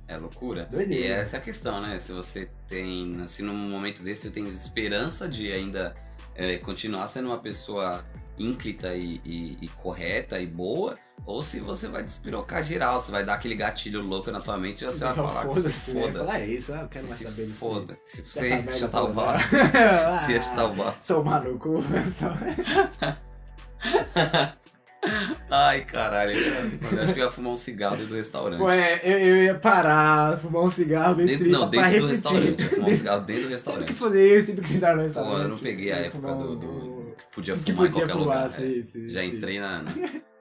é loucura. Doideira. E essa é a questão, né? Se você tem, assim, num momento desse, você tem esperança de ainda é, continuar sendo uma pessoa ínclita e, e- e correta e boa, ou se você vai despirocar geral, você vai dar aquele gatilho louco na tua mente e você vai falar que se foda. Falar isso, ah, eu quero Que mais se saber disso. foda. Se você chutar o. Ah, Se ia chutar o. Tomar no cu, só... Ai, caralho. Eu acho que eu ia fumar um cigarro dentro do restaurante. Ué, eu, eu ia parar, fumar um cigarro Dentro, tripa não, dentro do restaurante. Eu ia fumar um cigarro dentro do Sempre restaurante. quis fazer isso, sempre quis entrar no Pô, restaurante. eu não peguei a época do, um- do- que podia que fumar podia em qualquer fumar, lugar. sim, é. sim, Já sim. entrei na, na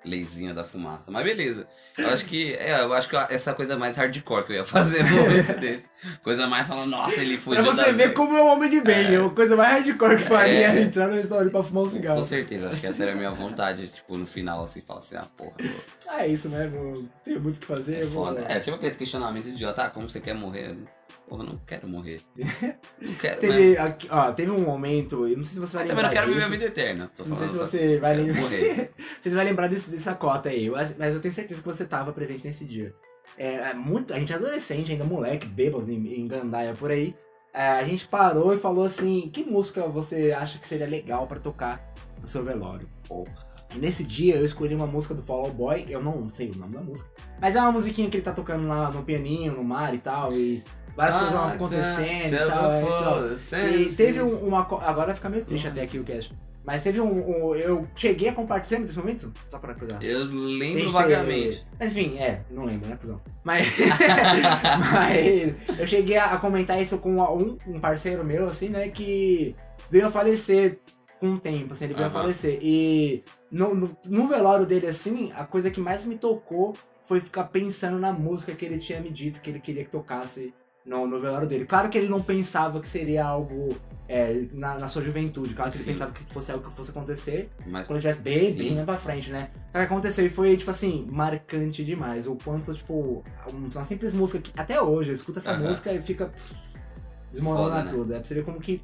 leizinha da fumaça. Mas beleza. Eu acho que é, eu acho que essa coisa mais hardcore que eu ia fazer no momento desse. Coisa mais falando, nossa, ele Pra fugiu você da ver como é um homem de bem, é. a coisa mais hardcore que faria É. entrar no restaurante pra fumar um cigarro. Com certeza, acho que essa era a minha vontade, tipo, no final, assim, falar assim, ah, porra, pô, Ah, é isso, né? Não tenho muito o que fazer. é eu vou- foda. É, tipo aqueles questionamentos idiota, ah, como você quer morrer? Eu não quero morrer. Não quero, né? Teve, aqui, ó, teve um momento, eu não sei se você vai Mas também lembrar não quero viver a vida eterna. Tô Não sei se você vai lembrar. lembrar desse, dessa cota aí, eu mas eu tenho certeza que você tava presente nesse dia. É, é muito, a gente é adolescente, ainda moleque, bêbado em, em Gandaia por aí. É, a gente parou e falou assim: que música você acha que seria legal pra tocar no seu velório? Porra. E nesse dia eu escolhi uma música do Fall Out Boy, eu não sei o nome da música, mas é uma musiquinha que ele tá tocando lá no pianinho, no mar e tal, e várias coisas vão Ah, acontecendo tá. e tal. é, então. E sim, teve um- uma. Agora fica meio triste até aqui o cast. Mas teve um, um- Eu cheguei a compartilhar desse momento? Só pra acordar. Eu lembro Gente, vagamente. Mas enfim, é, não lembro, né, cuzão? Mas. mas eu cheguei a, a comentar isso com um, um parceiro meu, assim, né, que veio a falecer com o tempo, assim, ele veio a Aham. falecer. E no, no, no velório dele, assim, a coisa que mais me tocou foi ficar pensando na música que ele tinha me dito que ele queria que tocasse no, no velório dele. Claro que ele não pensava que seria algo é, na, na sua juventude, claro que ele Sim. pensava que fosse algo que fosse acontecer Mas quando ele estivesse bem, Sim. bem lá pra frente, né? O que aconteceu e foi, tipo assim, marcante demais. O quanto, tipo, um- uma simples música que até hoje eu escuto essa Aham. música e fica pff, desmorona Foda, né? tudo. É pra você ver como que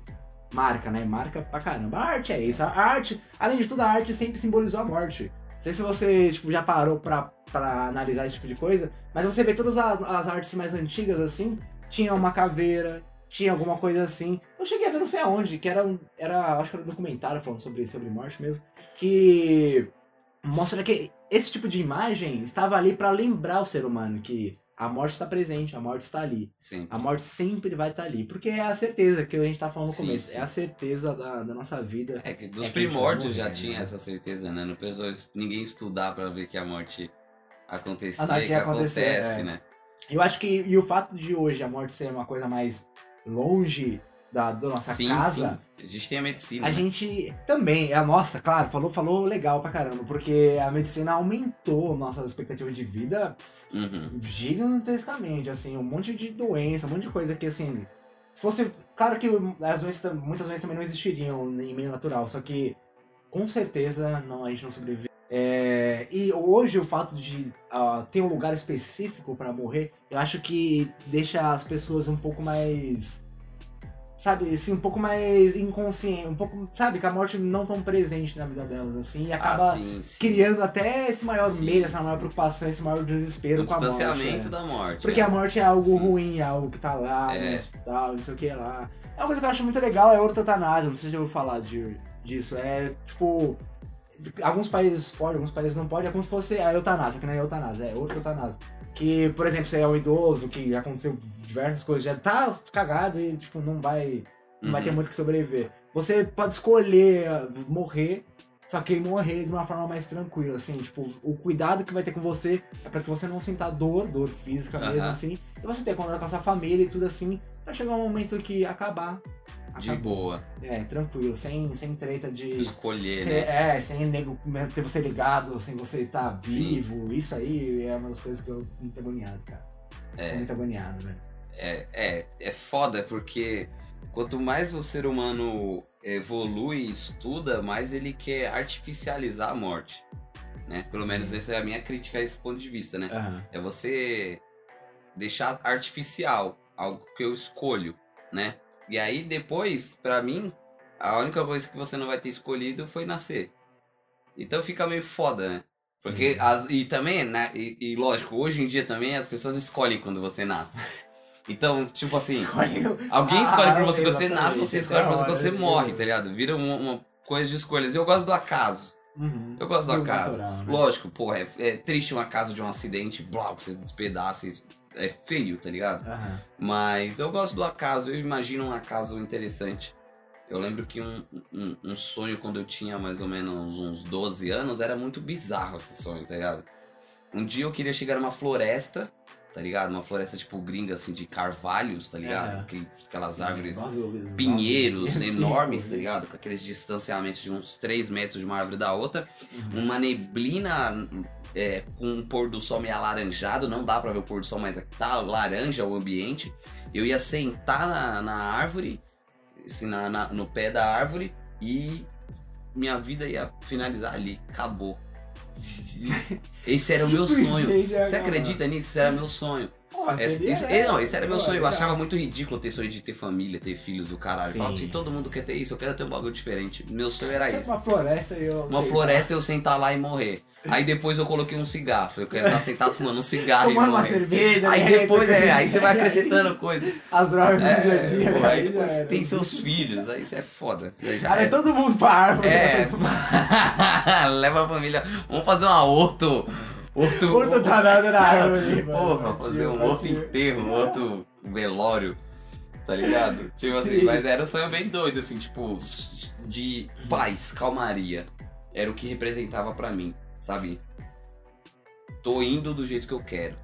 marca, né? Marca pra caramba. A arte é isso. A arte, além de tudo, a arte sempre simbolizou a morte. Não sei se você, tipo, já parou pra, pra analisar esse tipo de coisa, mas você vê todas as, as artes mais antigas, assim, tinha uma caveira, tinha alguma coisa assim. Eu cheguei a ver não sei aonde, que era um. Era, acho que era um documentário falando sobre, sobre morte mesmo. Que mostra que esse tipo de imagem estava ali pra lembrar o ser humano que a morte está presente, a morte está ali. sim. A morte sempre vai estar ali. Porque é a certeza que a gente tá falando no Sim, começo. sim. É a certeza da, da nossa vida. É que dos É que primórdios já morrer, tinha né? essa certeza, né? Não precisou ninguém estudar pra ver que a morte acontecia A morte que acontece, é. né? Eu acho que. E o fato de hoje a morte ser uma coisa mais longe da, da nossa sim, casa. sim. A gente tem a medicina. A né? gente também, é a nossa, claro, falou, falou legal pra caramba, porque a medicina aumentou nossas expectativas de vida pff, Uhum. gigantescamente, assim, um monte de doença, um monte de coisa que, assim, se fosse, claro que as doenças, muitas doenças também não existiriam em meio natural, só que, com certeza, não, a gente não sobrevive. É, e hoje o fato de ah, ter um lugar específico pra morrer, eu acho que deixa as pessoas um pouco mais sabe, assim, um pouco mais inconsciente, um pouco, sabe, que a morte não tão presente na vida delas, assim, e acaba ah, sim, sim. criando até esse maior Sim, medo, essa maior preocupação, esse maior desespero o com a morte. distanciamento é. da morte. Porque é. a morte é algo ruim, é algo que tá lá É. no hospital, não sei o que lá. É uma coisa que eu acho muito legal, é ortotanásia, não sei se já ouviu falar de, disso. É tipo. Alguns países podem, alguns países não podem, é como se fosse a eutanásia, que não é eutanásia, é ortotanásia. Que, por exemplo, você é um idoso, que aconteceu diversas coisas, já tá cagado e, tipo, não vai. Não vai Uhum. ter muito o que sobreviver. Você pode escolher morrer, só que morrer de uma forma mais tranquila, assim, tipo, o cuidado que vai ter com você é pra que você não sinta dor, dor física mesmo, Aham. assim, e você ter contato com a sua família e tudo assim, pra chegar um momento que acabar. De boa. É, tranquilo, sem, sem treta de. Escolher, Sem- né? é, sem nego ter você ligado, sem você estar Sim. vivo. Isso aí é uma das coisas que eu muito agoniado, cara. É. muito agoniado, velho. É, é, é foda porque quanto mais o ser humano evolui e estuda, mais ele quer artificializar a morte. Né? Pelo Sim. menos essa é a minha crítica a esse ponto de vista, né? Aham. É você deixar artificial algo que eu escolho, né? E aí depois, pra mim, a única coisa que você não vai ter escolhido foi nascer. Então fica meio foda, né? Porque Sim. as, e também, né? E, e lógico, hoje em dia também as pessoas escolhem quando você nasce. Então, tipo assim, Escolhe alguém Ah, escolhe pra você quando você exatamente, nasce, você escolhe pra você quando você hora, morre, é. tá ligado? Vira uma, uma coisa de escolhas. Eu gosto do acaso. Uhum. Eu gosto do acaso. natural, né? Lógico, pô, é, é triste um acaso de um acidente, blá, que você despedaça, isso é feio, tá ligado? Aham. Mas eu gosto do acaso, eu imagino um acaso interessante. Eu lembro que um, um, um sonho quando eu tinha mais ou menos uns 12 anos era muito bizarro esse sonho, tá ligado? Um dia eu queria chegar numa floresta, tá ligado? Uma floresta tipo gringa assim de carvalhos, tá ligado? Aquele- Aquelas árvores os- pinheiros Sim, enormes, tá ligado? Com aqueles distanciamentos de uns 3 metros de uma árvore da outra. Uhum. Uma neblina é, com um pôr do sol meio alaranjado. Não dá pra ver o pôr do sol, mas tá laranja o ambiente. Eu ia sentar na, na árvore, assim, na, na- no pé da árvore e minha vida ia finalizar ali. Acabou. Esse era o meu sonho. Você acredita nisso? Esse era meu sonho. Esse, esse- né? não, esse era meu Pô, sonho. Eu legal. achava muito ridículo ter sonho de ter família, ter filhos e o caralho. Eu falava Sim. assim, todo mundo quer ter isso, eu quero ter um bagulho diferente. Meu sonho era É isso. Uma floresta e eu. Uma floresta eu sentar lá e morrer. Aí depois eu coloquei um cigarro. Eu quero estar sentado fumando um cigarro e Tomando uma morrer. cerveja. Aí né? depois, é, aí você vai acrescentando coisa. As drogas É, do dia a dia. pô, né? aí depois era. tem seus filhos, aí isso é foda. Aí já Cara, é é. todo mundo pra árvore. É, leva a família. Vamos fazer uma horto. Horto. Outro tarado na árvore, mano. Porra, fazer um outro enterro, um outro velório, tá ligado? Tipo assim, Sim. mas era um sonho bem doido, assim, tipo, de paz, calmaria. Era o que representava pra mim, sabe? Tô indo do jeito que eu quero.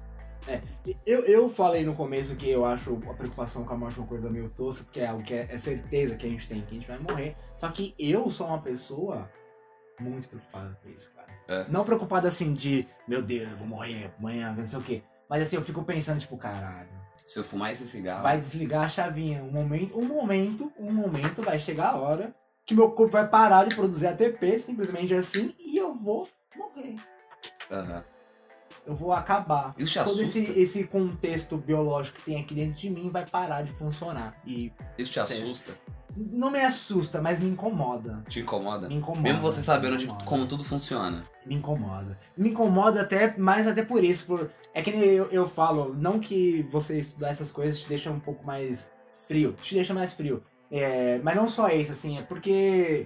Eu, eu falei no começo que eu acho a preocupação com a morte uma coisa meio tosca, porque é algo que é, é certeza que a gente tem, que a gente vai morrer. Só que eu sou uma pessoa muito preocupada com isso, cara. É. Não preocupada assim de, meu Deus, eu vou morrer amanhã, não sei o quê. Mas assim, eu fico pensando, tipo, caralho, Se eu fumar esse cigarro. vai desligar a chavinha. Um momento, um momento, um momento vai chegar a hora que meu corpo vai parar de produzir ATP, simplesmente assim, e eu vou morrer. Aham. Eu vou acabar. Isso te Todo esse, assusta? esse contexto biológico que tem aqui dentro de mim vai parar de funcionar. E Isso te Sério. assusta? não me assusta, mas me incomoda. Te incomoda? Me incomoda. Mesmo você sabendo de como tudo funciona. Me incomoda. Me incomoda até, mais até por isso. Por, é que nem eu, eu falo, não que você estudar essas coisas te deixa um pouco mais frio. Te deixa mais frio. É, mas não só isso, assim, é porque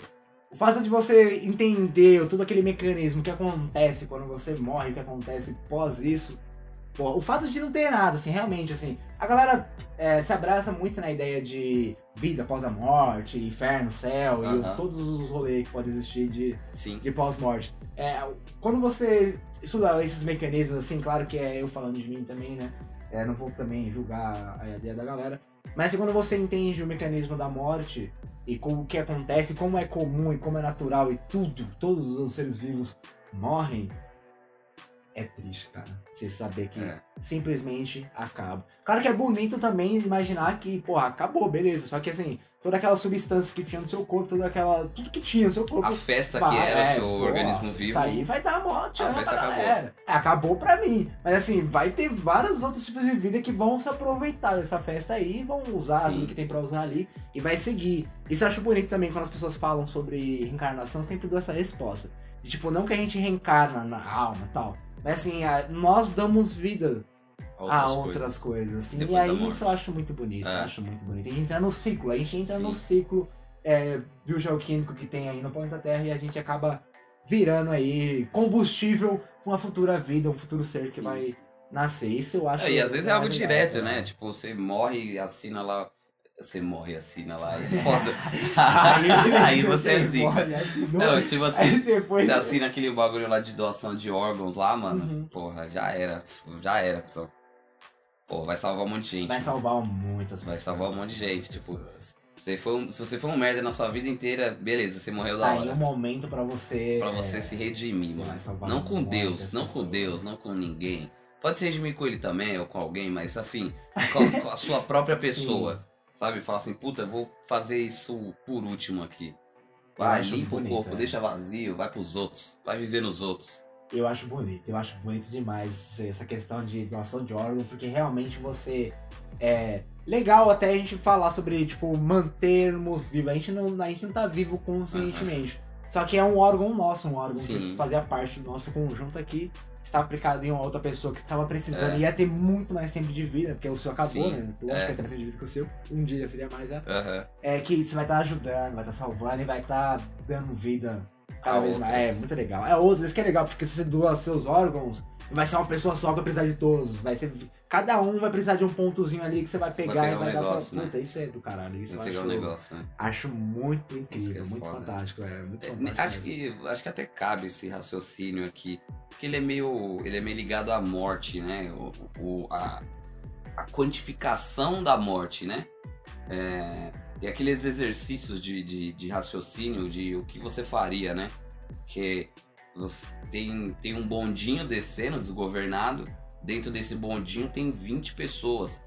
o fato de você entender todo aquele mecanismo que acontece quando você morre, o que acontece pós isso. Pô, o fato de não ter nada, assim, realmente, assim. A galera é, se abraça muito na ideia de vida após a morte, inferno, céu, e Aham. todos os rolês que podem existir de, Sim. de pós-morte. É, quando você estuda esses mecanismos, assim, claro que é eu falando de mim também, né? É, não vou também julgar a ideia da galera. Mas assim, quando você entende o mecanismo da morte e como que acontece, como é comum e como é natural e tudo, todos os seres vivos morrem, é triste, cara. Você saber que É. simplesmente acaba. Claro que é bonito também imaginar que, porra, acabou, beleza. Só que assim, todas aquelas substâncias que tinha no seu corpo, toda aquela. Tudo que tinha no seu corpo. A festa que vai- era é, seu nossa, organismo vivo. Isso aí vai dar morte A festa acabou. É, acabou pra mim. Mas assim, vai ter vários outros tipos de vida que vão se aproveitar dessa festa aí, vão usar Sim. tudo que tem pra usar ali e vai seguir. Isso eu acho bonito também quando as pessoas falam sobre reencarnação, sempre dou essa resposta. De, tipo, não que a gente reencarna na alma e tal. Mas assim, a- nós damos vida a outras coisas. assim. E aí isso eu acho muito bonito. É. Acho muito bonito. A gente entra no ciclo, a gente entra no Sim. ciclo é, biogeoquímico que tem aí no planeta Terra e a gente acaba virando aí combustível pra uma futura vida, um futuro ser que Sim. vai nascer. Isso eu acho É, e às vezes é algo direto, cara. né? Tipo, você morre e assina lá. Você morre e assina lá. É foda. Aí, Aí você é zica. assinou, Não, tipo assim, aí depois você assina aquele bagulho lá de doação de órgãos lá, mano. Uhum. Porra, já era. Já era, pessoal. Pô, vai salvar um monte de gente. vai salvar muitas Vai pessoas, salvar um monte de gente, tipo, pessoas. Você foi um- se você foi um merda na sua vida inteira, beleza, você morreu da Aí é hora. um momento pra você Pra você se redimir, mano. Não com Deus, não com. Deus, não com ninguém. Pode ser redimir com ele também, ou com alguém, mas assim, com, com a sua própria pessoa. Sabe? Falar assim, puta, eu vou fazer isso por último aqui. Vai, limpa bonito, o corpo, é. deixa vazio, vai pros outros. Vai viver nos outros. Eu acho bonito, eu acho bonito demais essa questão de doação de órgão, porque realmente você. É legal até a gente falar sobre, tipo, mantermos vivos. A gente não, a gente não tá vivo conscientemente. Só que é um órgão nosso, um órgão que Sim. fazia parte do nosso conjunto aqui. Está aplicado em uma outra pessoa que estava precisando É. e ia ter muito mais tempo de vida, porque o seu acabou, Sim, né? Eu é. acho que é ter mais tempo de vida que o seu. Um dia seria mais já. Aham. É que você vai estar ajudando, vai estar salvando e vai estar dando vida cada A vez mais. outras. É, muito legal. É outros, isso que é legal, porque se você doa seus órgãos, vai ser uma pessoa só que vai precisar de todos. Vai ser. Cada um vai precisar de um pontozinho ali que você vai pegar pegar e um vai negócio, dar né? pra. Puta, isso é do caralho. Isso eu Vou pegar acho, um negócio, né? acho muito incrível, é muito foda. fantástico. É, muito É, fantástico. acho que acho que até cabe esse raciocínio aqui, porque ele é meio ele é meio ligado à morte, né? O, o- a, a quantificação da morte, né? É, e aqueles exercícios de, de, de raciocínio de o que você faria, né? Que você tem, tem um bondinho descendo, desgovernado. Dentro desse bondinho tem 20 pessoas.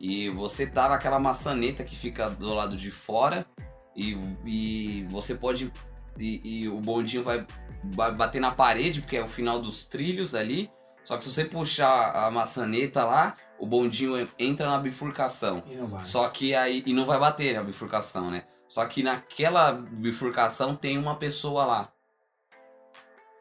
E você tá naquela maçaneta que fica do lado de fora. E, e você pode. E, e o bondinho vai, vai bater na parede, porque é o final dos trilhos ali. Só que se você puxar a maçaneta lá, o bondinho entra na bifurcação. Só que aí. E não vai bater na bifurcação, né? Só que naquela bifurcação tem uma pessoa lá.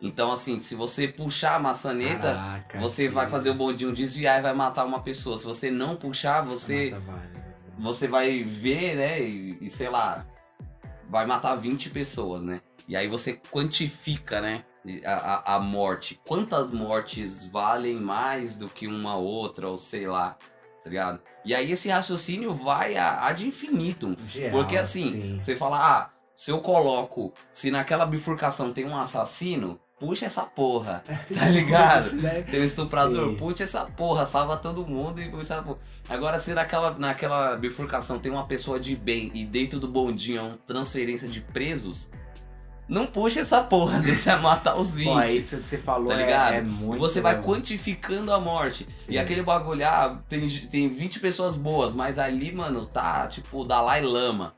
Então, assim, se você puxar a maçaneta, Caraca, você vai fazer o bondinho desviar e vai matar uma pessoa. Se você não puxar, você Mata várias. você vai ver, né? E, e sei lá, vai matar 20 pessoas, né? E aí você quantifica, né? A, a, a morte. Quantas mortes valem mais do que uma outra, ou sei lá. tá ligado? E aí esse raciocínio vai a, a de infinito. Geral, Porque assim, sim. você fala, ah, se eu coloco, se naquela bifurcação tem um assassino, puxa essa porra, tá ligado? Né? Tem um estuprador, Sim. puxa essa porra, salva todo mundo e puxa essa porra. Agora, se naquela, naquela bifurcação tem uma pessoa de bem e dentro do bondinho é uma transferência de presos, não puxa essa porra, deixa matar os 20. Pô, isso que você falou Tá é- ligado? é, muito... E você vai quantificando a morte. Sim. E aquele bagulho, ah, tem, tem 20 pessoas boas, mas ali, mano, tá tipo Dalai Lama.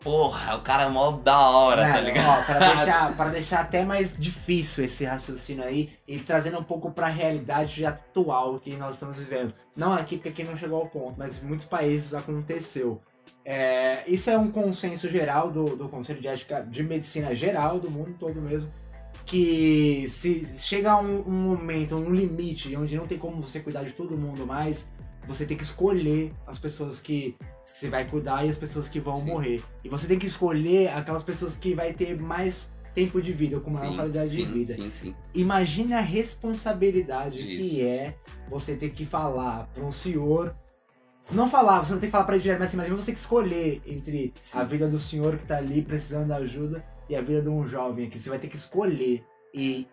Porra, o cara é mó da hora, tá Mano, ligado? ó, pra, deixar, pra deixar até mais difícil esse raciocínio aí, e trazendo um pouco pra realidade atual que nós estamos vivendo. Não aqui, porque aqui não chegou ao ponto, mas em muitos países aconteceu. É, isso é um consenso geral do, do Conselho de Ética de Medicina Geral, do mundo todo mesmo, que se chega a um, um momento, um limite, onde não tem como você cuidar de todo mundo mais, você tem que escolher as pessoas que você vai cuidar e as pessoas que vão Sim. morrer. E você tem que escolher aquelas pessoas que vai ter mais tempo de vida, com maior Sim, qualidade sim, de vida. Sim, sim. Imagine a responsabilidade Disso. que é você ter que falar para um senhor. Não falar, você não tem que falar pra ele direto, mas assim, imagina você que escolher entre a vida do senhor que tá ali precisando da ajuda e a vida de um jovem aqui. Você vai ter que escolher. E.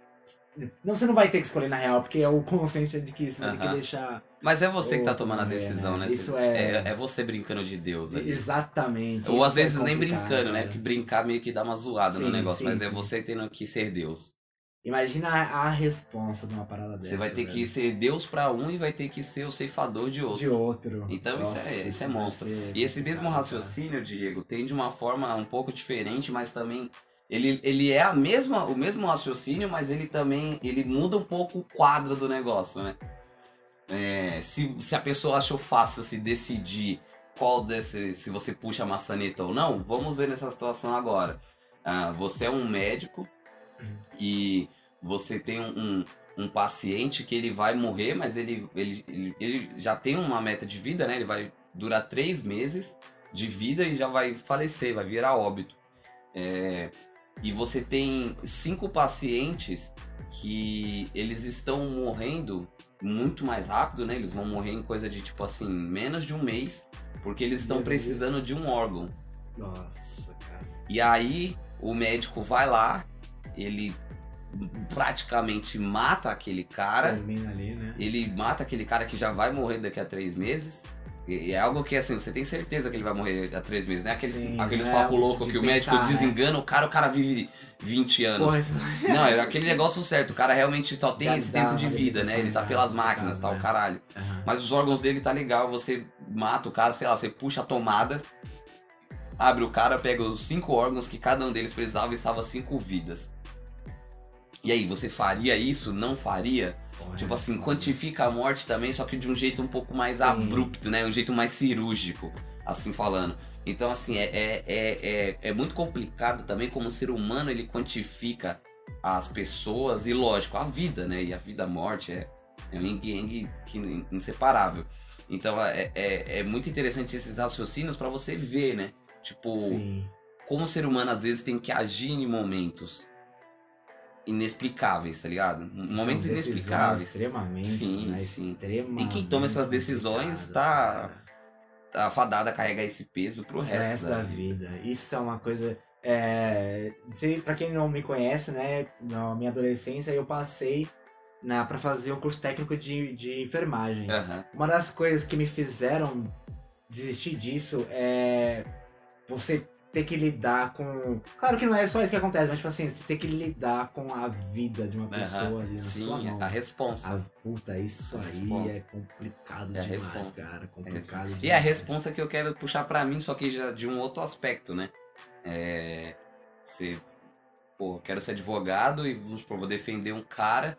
Não, você não vai ter que escolher na real, porque é o consenso de que você vai ter que deixar. Mas é você que tá tomando a decisão, né? né? Isso Você- é- é. você brincando de Deus ali. Exatamente. Ou isso às é vezes nem complicado, brincando, né? Porque brincar meio que dá uma zoada no Sim, negócio, sim, mas é sim. você tendo que ser Deus. Imagina a, a responsa de uma parada dessa. Você vai ter velho. que ser Deus pra um e vai ter que ser o ceifador de outro. De outro. Então isso Nossa, é, isso é monstro. E esse mesmo raciocínio, Diego, tem de uma forma um pouco diferente, mas também ele, ele é a mesma, o mesmo raciocínio, mas ele também ele muda um pouco o quadro do negócio, né? É, se, se a pessoa achou fácil se decidir qual desse, se você puxa a maçaneta ou não, vamos ver nessa situação agora. Ah, você é um médico e você tem um, um, um paciente que ele vai morrer, mas ele, ele, ele, ele já tem uma meta de vida, né? Ele vai durar três meses de vida e já vai falecer, vai virar óbito. É, e você tem cinco pacientes que eles estão morrendo muito mais rápido, né? Eles vão morrer em coisa de tipo assim, menos de um mês, porque eles estão precisando de um órgão. Nossa, cara. E aí o médico vai lá, ele praticamente mata aquele cara, Termina ali, né? ele mata aquele cara que já vai morrer daqui a três meses. E é algo que assim, você tem certeza que ele vai morrer há três meses, né? Aqueles, Sim, aqueles é, papo louco que o pensar, médico né? desengana o cara, o cara vive 20 anos. Porra. Não, é aquele negócio certo, o cara realmente só tem Já esse tempo de uma vida, né? Ele tá pelas né? máquinas, tá o Né? caralho. Aham. Mas os órgãos dele tá legal, você mata o cara, sei lá, você puxa a tomada, abre o cara, pega os cinco órgãos que cada um deles precisava e salva cinco vidas. E aí, você faria isso? Não faria? Tipo é assim, quantifica a morte também, só que de um jeito um pouco mais Sim. abrupto, né? Um jeito mais cirúrgico, assim falando. Então, assim, é, é, é, é, é muito complicado também como o ser humano ele quantifica as pessoas e, lógico, a vida, né? E a vida, a morte é, é um yin-yang que inseparável. Então, é, é, é muito interessante esses raciocínios pra você ver, né? Tipo, Sim. como o ser humano às vezes tem que agir em momentos inexplicáveis, tá ligado? Momentos inexplicáveis. Extremamente, Sim, né? sim. Extremamente E quem toma essas decisões tá-. Tá fadada a carregar esse peso pro O resto, resto da da vida. vida. Isso é uma coisa. É, se, pra quem não me conhece, né? Na minha adolescência eu passei na, pra fazer um curso técnico de, de enfermagem. Aham. Uma das coisas que me fizeram desistir disso é você ter que lidar com. Claro que não é só isso que acontece, mas tipo assim, você ter que lidar com a vida de uma pessoa ali na sua Sim, mão. a responsa. A puta, isso A aí responsa. é complicado É demais, responsa. cara. Complicado demais. E a responsa que eu quero puxar pra mim, só que já de um outro aspecto, né? É. Você. Pô, quero ser advogado e vamos supor, vou defender um cara.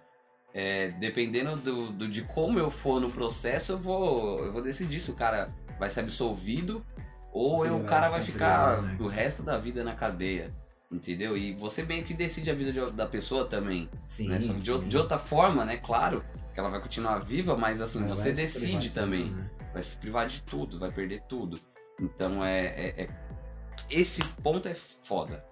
é, dependendo do, do- de como eu for no processo, eu vou, eu vou decidir se o cara vai ser absolvido ou Se eu- ele o cara vai ficar né? o resto da vida na cadeia. Entendeu? E você meio que decide a vida de- da pessoa também. Sim, né? De, sim. de outra forma, né? Claro que ela vai continuar viva, mas assim, Ela você decide também tudo, né? vai se privar de tudo, vai perder tudo. Então é. é- é- Esse ponto é foda.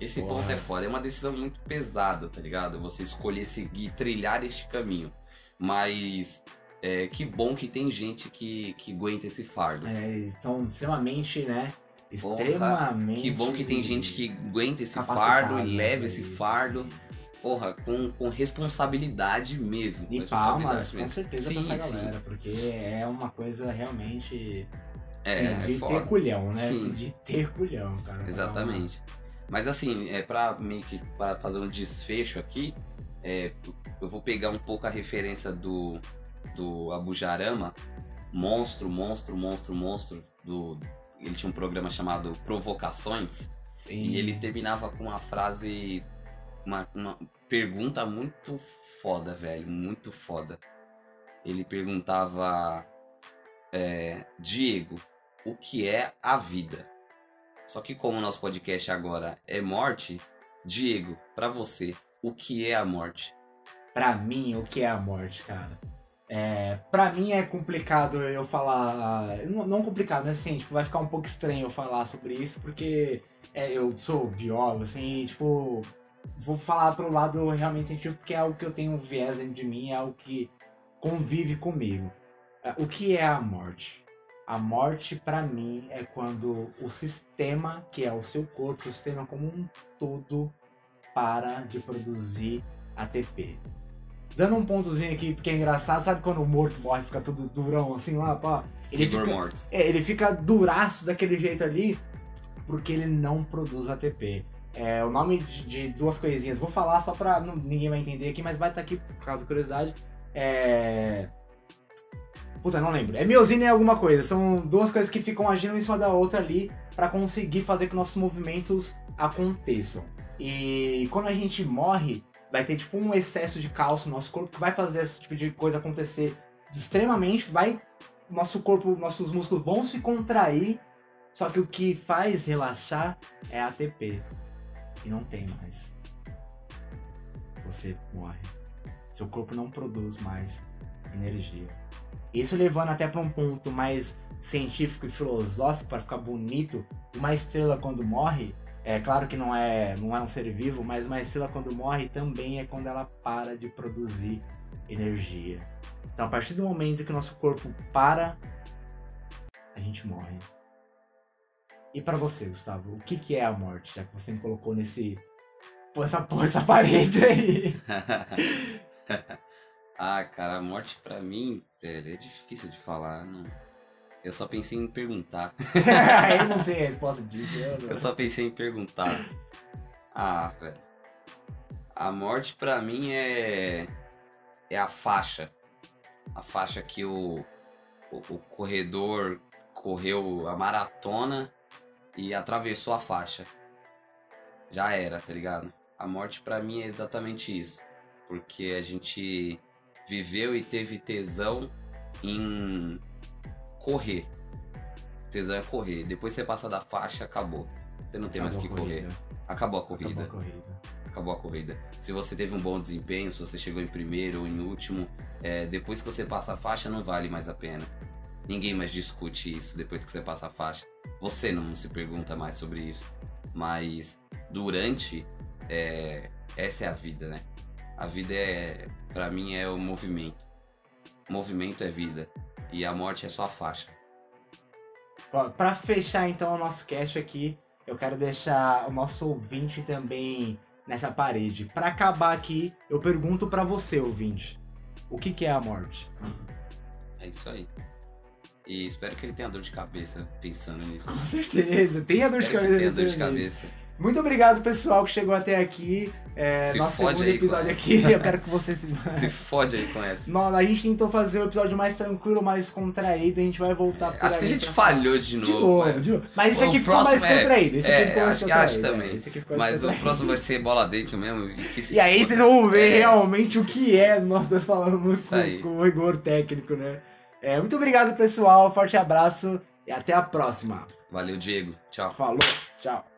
Esse Porra. ponto é foda. É uma decisão muito pesada, tá ligado? Você escolher seguir, trilhar este caminho. Mas é, que bom que tem gente que, que aguenta esse fardo. É, estão extremamente, né? Porra, Extremamente. Que bom que tem gente que aguenta esse fardo e leva pra esse isso, fardo, assim. porra, com, com responsabilidade mesmo. com E responsabilidade palmas, com mesmo. certeza, sim, pra essa sim. galera, porque é uma coisa realmente. É, assim, é de foda. ter culhão, né? Sim. Assim, de ter culhão, cara. Exatamente. Mas assim, é pra meio que para fazer um desfecho aqui, é, eu vou pegar um pouco a referência do do Abu Jarama, monstro, monstro, monstro, monstro do ele tinha um programa chamado Provocações Sim. e ele terminava com uma frase uma, uma pergunta muito foda, velho, muito foda. Ele perguntava é, Diego, o que é a vida? Só que como o nosso podcast agora é morte, Diego, pra você, o que é a morte? Pra mim, o que é a morte, cara? É, pra mim é complicado eu falar. Não, não complicado, mas assim, tipo, vai ficar um pouco estranho eu falar sobre isso, porque é, eu sou biólogo, assim, e, tipo, vou falar pro lado realmente científico, porque é algo que eu tenho um viés dentro de mim, é algo que convive comigo. É, O que é a morte? A morte, pra mim, é quando o sistema, que é o seu corpo, o sistema como um todo, para de produzir ATP. Dando um pontozinho aqui, porque é engraçado, sabe quando o morto morre, fica tudo durão assim lá, pá? Ele Igor fica, Mortis. é, ele fica duraço daquele jeito ali, porque ele não produz ATP. É, o nome de, de duas coisinhas, vou falar só pra. Não, ninguém vai entender aqui, mas vai estar aqui por causa da curiosidade. É. Puta, não lembro. É miosina e alguma coisa. São duas coisas que ficam agindo em cima da outra ali pra conseguir fazer que nossos movimentos aconteçam. E quando a gente morre, vai ter tipo um excesso de cálcio no nosso corpo que vai fazer esse tipo de coisa acontecer extremamente. Vai. Nosso corpo, nossos músculos vão se contrair. Só que o que faz relaxar é ATP. E não tem mais. Você morre. Seu corpo não produz mais energia. Isso levando até para um ponto mais científico e filosófico para ficar bonito. Uma estrela quando morre, é claro que não é, não é um ser vivo, mas uma estrela quando morre também é quando ela para de produzir energia. Então, a partir do momento que o nosso corpo para, a gente morre. E para você, Gustavo, o que, que é a morte? Já que você me colocou nesse. Pô, essa, pô, essa parede aí. ah, cara, a morte pra mim, velho, é difícil de falar. Não. Eu só pensei em perguntar. eu não sei a resposta disso. Eu, não- Eu só pensei em perguntar. Ah, velho. A morte pra mim é. É a faixa. A faixa que o, o, o corredor correu a maratona e atravessou a faixa. Já era, tá ligado? A morte pra mim é exatamente isso. Porque a gente viveu e teve tesão em correr. Tesão é correr. Depois você passa da faixa, acabou. Você não tem mais Acabou que a correr. Acabou a corrida. Acabou a corrida. Acabou a corrida. Se você teve um bom desempenho, se você chegou em primeiro ou em último, é, depois que você passa a faixa, não vale mais a pena. Ninguém mais discute isso depois que você passa a faixa. Você não se pergunta mais sobre isso. Mas durante, é, essa é a vida, né? A vida é, pra mim, é o movimento. Movimento é vida. E a morte é só a faixa. Ó, Pra fechar então o nosso cast aqui, eu quero deixar o nosso ouvinte também nessa parede. Pra acabar aqui, eu pergunto pra você, ouvinte, o que, que é a morte? É isso aí. E espero que ele tenha dor de cabeça pensando nisso. Com certeza, tem a dor de cabeça. tenha dor de cabeça. Muito obrigado, pessoal, que chegou até aqui. É, Se nosso fode segundo aí, episódio aqui. Eu quero que você se. Se fode aí com essa. Não, a gente tentou fazer o episódio mais tranquilo, mais contraído. A gente vai voltar Acho que a gente pra falhou de De novo. novo, velho. de novo. Mas esse aqui ficou mais é- contraído. Esse aqui é, ficou mais acho, contraído. acho também. é, esse aqui ficou mais Mas o próximo vai ser bola dentro mesmo. e se E aí vocês vão ver É, realmente o que é nós dois aí. com, com rigor técnico, né? É, muito obrigado, pessoal. Forte abraço e até a próxima. Valeu, Diego. Tchau. Falou, tchau.